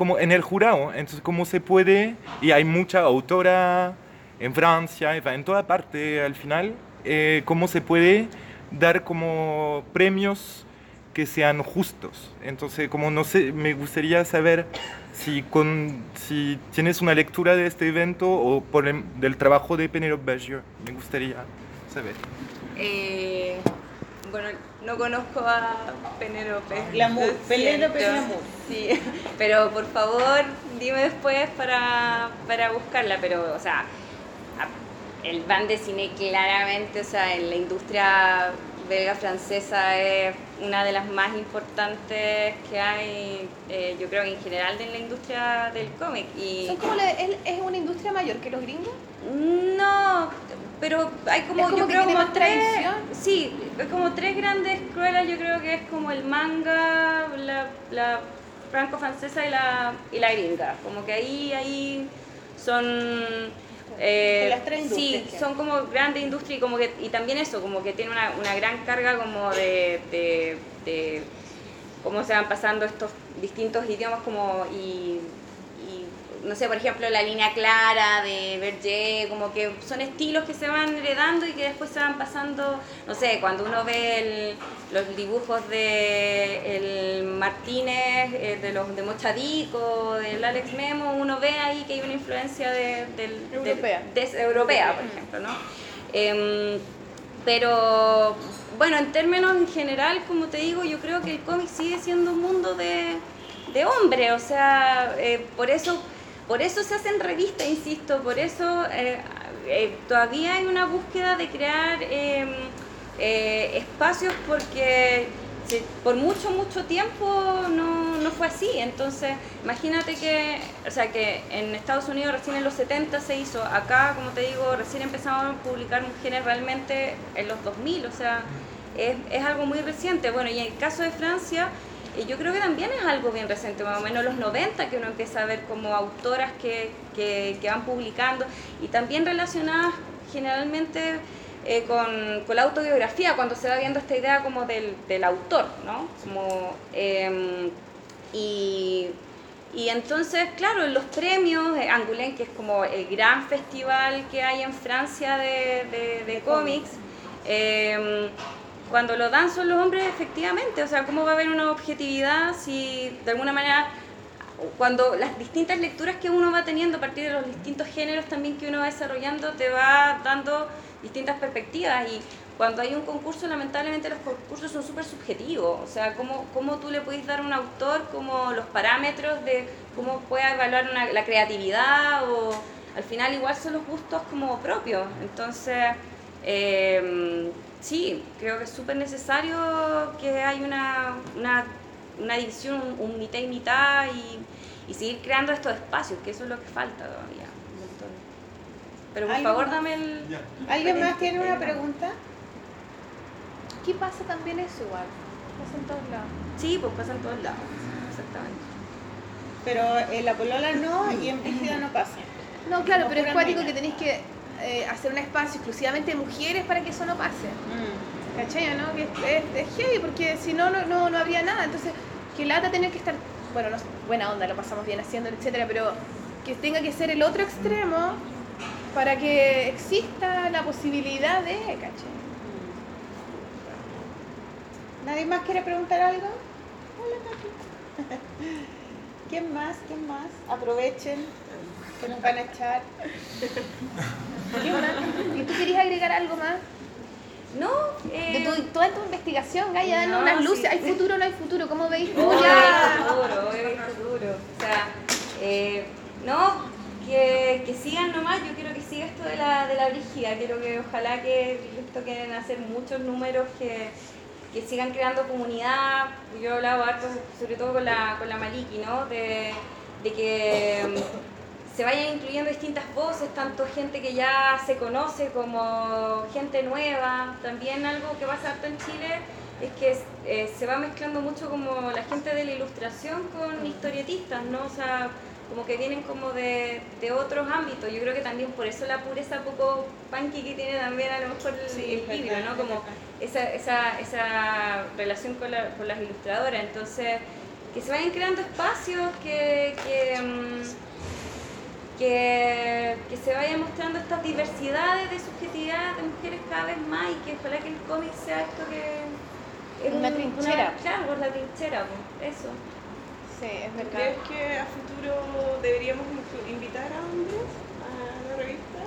como en el jurado. Entonces, ¿cómo se puede? Y hay mucha autora en Francia, en toda parte al final. eh, ¿Cómo se puede dar como premios que sean justos? Entonces, como no sé, me gustaría saber si, con, si tienes una lectura de este evento o por el- del trabajo de Penelope Bagieux. Me gustaría saber. Eh, bueno, no conozco a Penélope. Glamour, lo Penélope. Glamour. Sí, pero por favor, dime después para, para buscarla. Pero, o sea, el van de cine claramente, o sea, en la industria belga francesa es una de las más importantes que hay, eh, yo creo que en general en la industria del cómic. Y ¿Son como la- es, es una industria mayor que los gringos? no, pero hay como, yo creo como tres, sí, como tres grandes escuelas, yo creo que es como el manga, la, la franco-francesa y la, y la gringa, como que ahí, ahí son... eh, las tres sí, industrias hay. son como grandes industrias y como que y también eso, como que tiene una, una gran carga como de, de, de cómo se van pasando estos distintos idiomas como y, no sé, por ejemplo, la línea clara de Berger, como que son estilos que se van heredando y que después se van pasando, no sé, cuando uno ve el- los dibujos de el Martínez, eh, de los de Mochadico, del Alex Memo, uno ve ahí que hay una influencia de, del, Europea. de- europea, por ejemplo, ¿no? Em, pero bueno, en términos en general, como te digo, yo creo que el cómic sigue siendo un mundo de, de hombre, o sea, eh, por eso por eso se hacen revistas, insisto, por eso eh, eh, todavía hay una búsqueda de crear eh, espacios porque por mucho, mucho tiempo no, no fue así. Entonces, imagínate que, o sea, que en Estados Unidos recién en los 70 se hizo, acá, como te digo, recién empezamos a publicar mujeres realmente en los 2000, o sea, es, algo muy reciente. Bueno, y en el caso de Francia, yo creo que también es algo bien reciente, más o menos los 90, que uno empieza a ver como autoras que, que, que van publicando y también relacionadas generalmente eh, con, con la autobiografía, cuando se va viendo esta idea como del, del autor, ¿no? Como, em, y, y entonces, claro, en los premios, eh, Angoulême, que es como el gran festival que hay en Francia de, de- de cómics, em, cuando lo dan son los hombres efectivamente, o sea, ¿cómo va a haber una objetividad si de alguna manera cuando las distintas lecturas que uno va teniendo a partir de los distintos géneros también que uno va desarrollando te va dando distintas perspectivas y cuando hay un concurso lamentablemente los concursos son súper subjetivos, o sea, ¿cómo, cómo tú le puedes dar a un autor como los parámetros de cómo puede evaluar una- la creatividad o al final igual son los gustos como propios, entonces eh, sí, creo que es súper necesario que hay una, una, una división, un, un mitad y mitad y, y seguir creando estos espacios, que eso es lo que falta todavía. un montón. Pero por favor dame el... ¿Alguien más tiene una pregunta? ¿Qué pasa también eso igual? Pasa en todos lados. Sí, pues pasa en todos lados, exactamente. Pero en la polola no y en Brígida no pasa. No, claro, No pero es cuático que tenéis que eh, hacer un espacio exclusivamente de mujeres para que eso no pase. Mm. ¿Cachai? ¿no? Que es, es, es heavy porque si no, no, no, no habría nada. Entonces, que lata tener que estar, bueno, no, buena onda, lo pasamos bien haciendo, etcétera, pero que tenga que ser el otro extremo para que exista la posibilidad de, ¿cachai? ¿Nadie más quiere preguntar algo? Hola, Katy. [laughs] ¿Quién más? ¿Quién más? Aprovechen que nos van a echar. ¿Qué más? ¿Y tú querías agregar algo más? No, eh, De tu, toda tu investigación, Gaya, no, unas luces. sí. ¿Hay futuro o no hay futuro? ¿Cómo veis tú ya? hay futuro, hay futuro. O sea, eh, no, que, que sigan nomás, yo quiero que siga esto de la, de la brígida, quiero que ojalá que esto quieren hacer muchos números que, que sigan creando comunidad. Yo he hablado harto, sobre todo con la, con la Maliki, ¿no? De, de que se vayan incluyendo distintas voces, tanto gente que ya se conoce como gente nueva. También algo que pasa harto en Chile es que eh, se va mezclando mucho como la gente de la ilustración con historietistas, ¿no? O sea, como que vienen como de, de otros ámbitos. Yo creo que también por eso la pureza poco punky que tiene también a lo mejor el, Sí, el libro, ¿no? Como esa, esa, esa relación con, la- con las ilustradoras. Entonces, que se vayan creando espacios que... que mm, que, que se vayan mostrando estas diversidades de subjetividad de mujeres cada vez más y que ojalá que el cómic sea esto que es Una un- trinchera. claro, la trinchera, pues, eso. Sí, es verdad. ¿Crees que a futuro deberíamos invitar a hombres a la revista?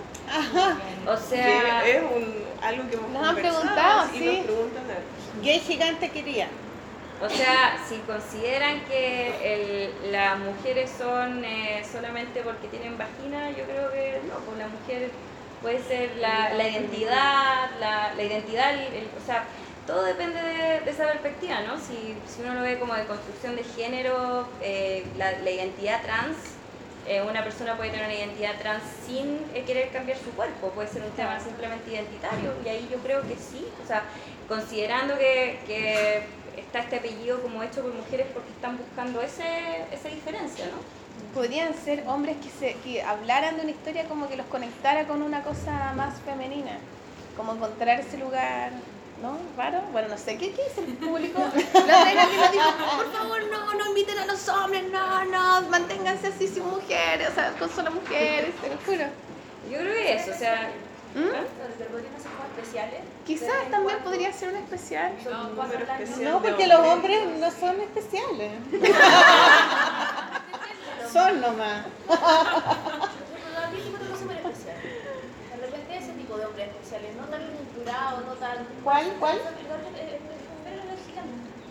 [laughs] O sea, Que es un, algo que hemos Nos han preguntado, y sí. nos preguntan a Gay gigante quería. O sea, si consideran que el- las mujeres son eh, solamente porque tienen vagina, yo creo que no, pues la mujer puede ser la, la identidad, la, la identidad, el- o sea, todo depende de, esa perspectiva, ¿no? Si, si, uno lo ve como de construcción de género, eh, la, la, identidad trans, eh, una persona puede tener una identidad trans sin querer cambiar su cuerpo, puede ser un tema simplemente identitario, y ahí yo creo que sí, o sea, considerando que, que está este apellido como hecho por mujeres porque están buscando ese, esa diferencia, ¿no? Podrían ser hombres que, se, que hablaran de una historia como que los conectara con una cosa más femenina, como encontrar ese lugar ¿no? ¿Raro? Bueno, no sé, ¿qué, qué dice el público? [laughs] La reina que nos dijo, por favor, no, no inviten a los hombres, no, no, manténganse así sin mujeres, o sea, con solo mujeres, te lo juro. Yo creo que eso, o sea... ¿Mm? especiales? Quizás también podría ser un especial. No, porque los hombres no son especiales. [laughs] son nomás. De repente ese tipo de hombres especiales, no tan no tan... ¿Cuál? ¿Cuál?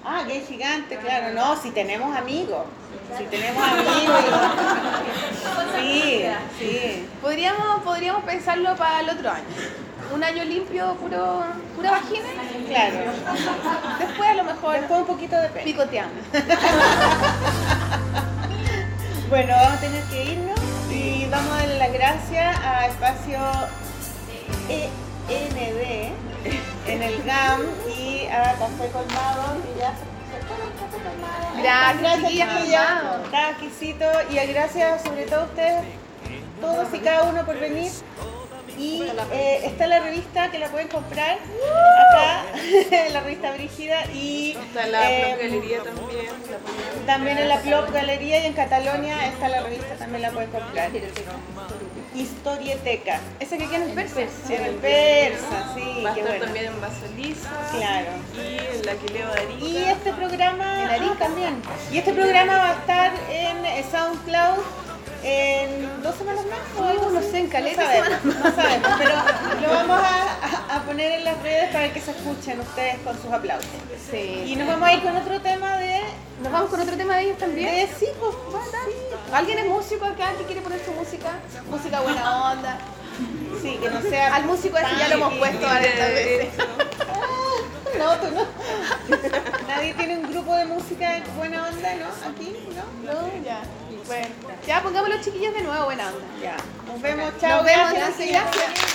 Ah, gay gigante, claro. No, si tenemos amigos. Si tenemos amigos. [laughs] Sí, sí. Podríamos, podríamos pensarlo para el otro año. Un año limpio, puro, pura vagina. Claro. Después a lo mejor. Después un poquito de pelo. Picoteando. [laughs] bueno, vamos a tener que irnos y vamos a darle las gracias a Espacio e ND en el GAM y a Café Colmado y ya Gracias, gracias Cada exquisito y gracias sobre todo a ustedes, todos y cada uno por venir. Y eh, está la revista que la pueden comprar acá, [laughs] la revista Brígida. Y está en la eh, Galería también. También en la Plop Galería y en Catalonia está la revista, también la pueden comprar. Historieteca. ¿Esa que queda en persa? En el persa, sí. Va a estar también en Basoliza. Claro. Y en la que leo Arica. Y este programa... En Arica también. Y este programa va a estar en SoundCloud en dos semanas más o no sé, en caleta. No [laughs] sabemos, pero lo vamos a, a, poner en las redes para que se escuchen ustedes con sus aplausos. Sí. Y nos vamos a ir con otro tema de. ¿Nos vamos con otro tema de ellos también? De, sí, pues, ¿Alguien es músico acá que quiere poner su música? Música buena onda. Sí, que no sea. Al músico ese ya lo hemos puesto varias veces. [laughs] No, tú no. Nadie tiene un grupo de música buena onda, ¿no? Aquí, ¿no? No, ya. Bueno, ya pongamos los chiquillos de nuevo, buena onda. Ya. Nos vemos, chao. Nos vemos, gracias. gracias.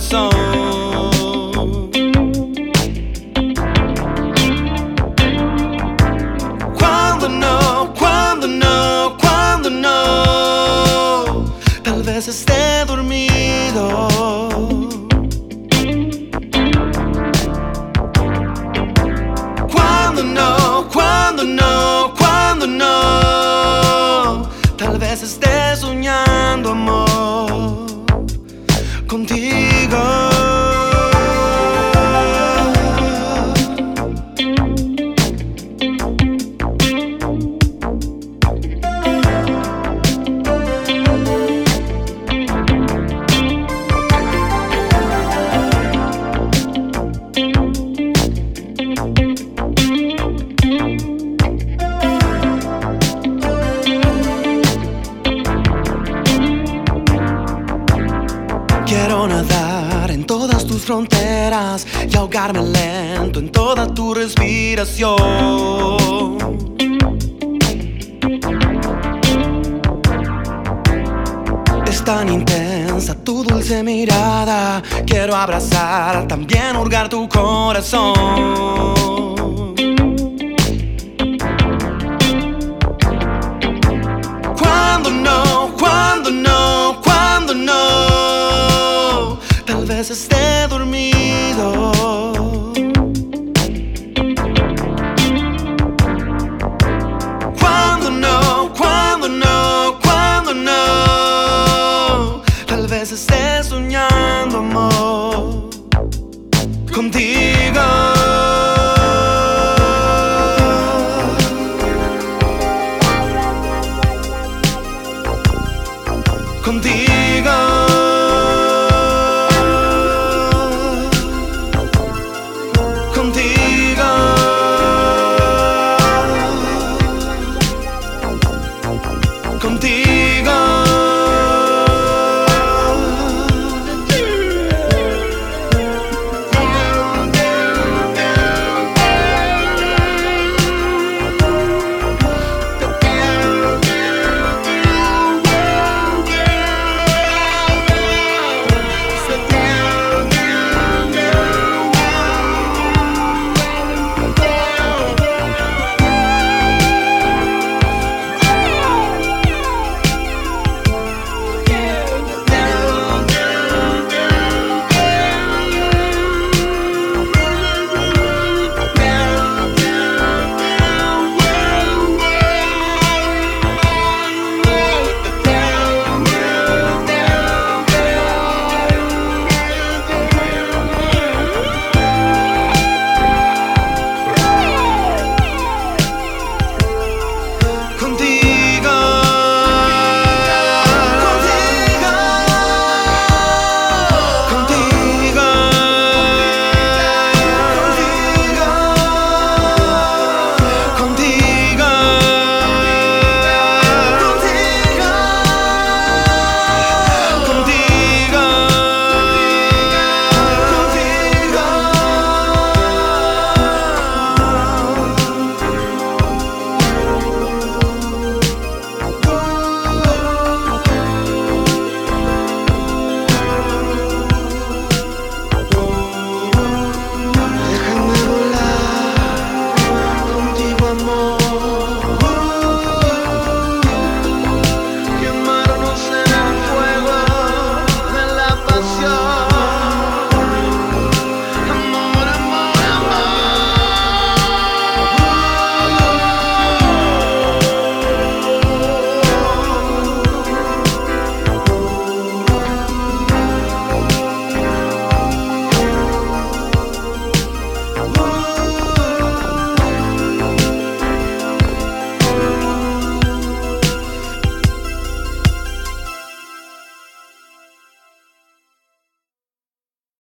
song.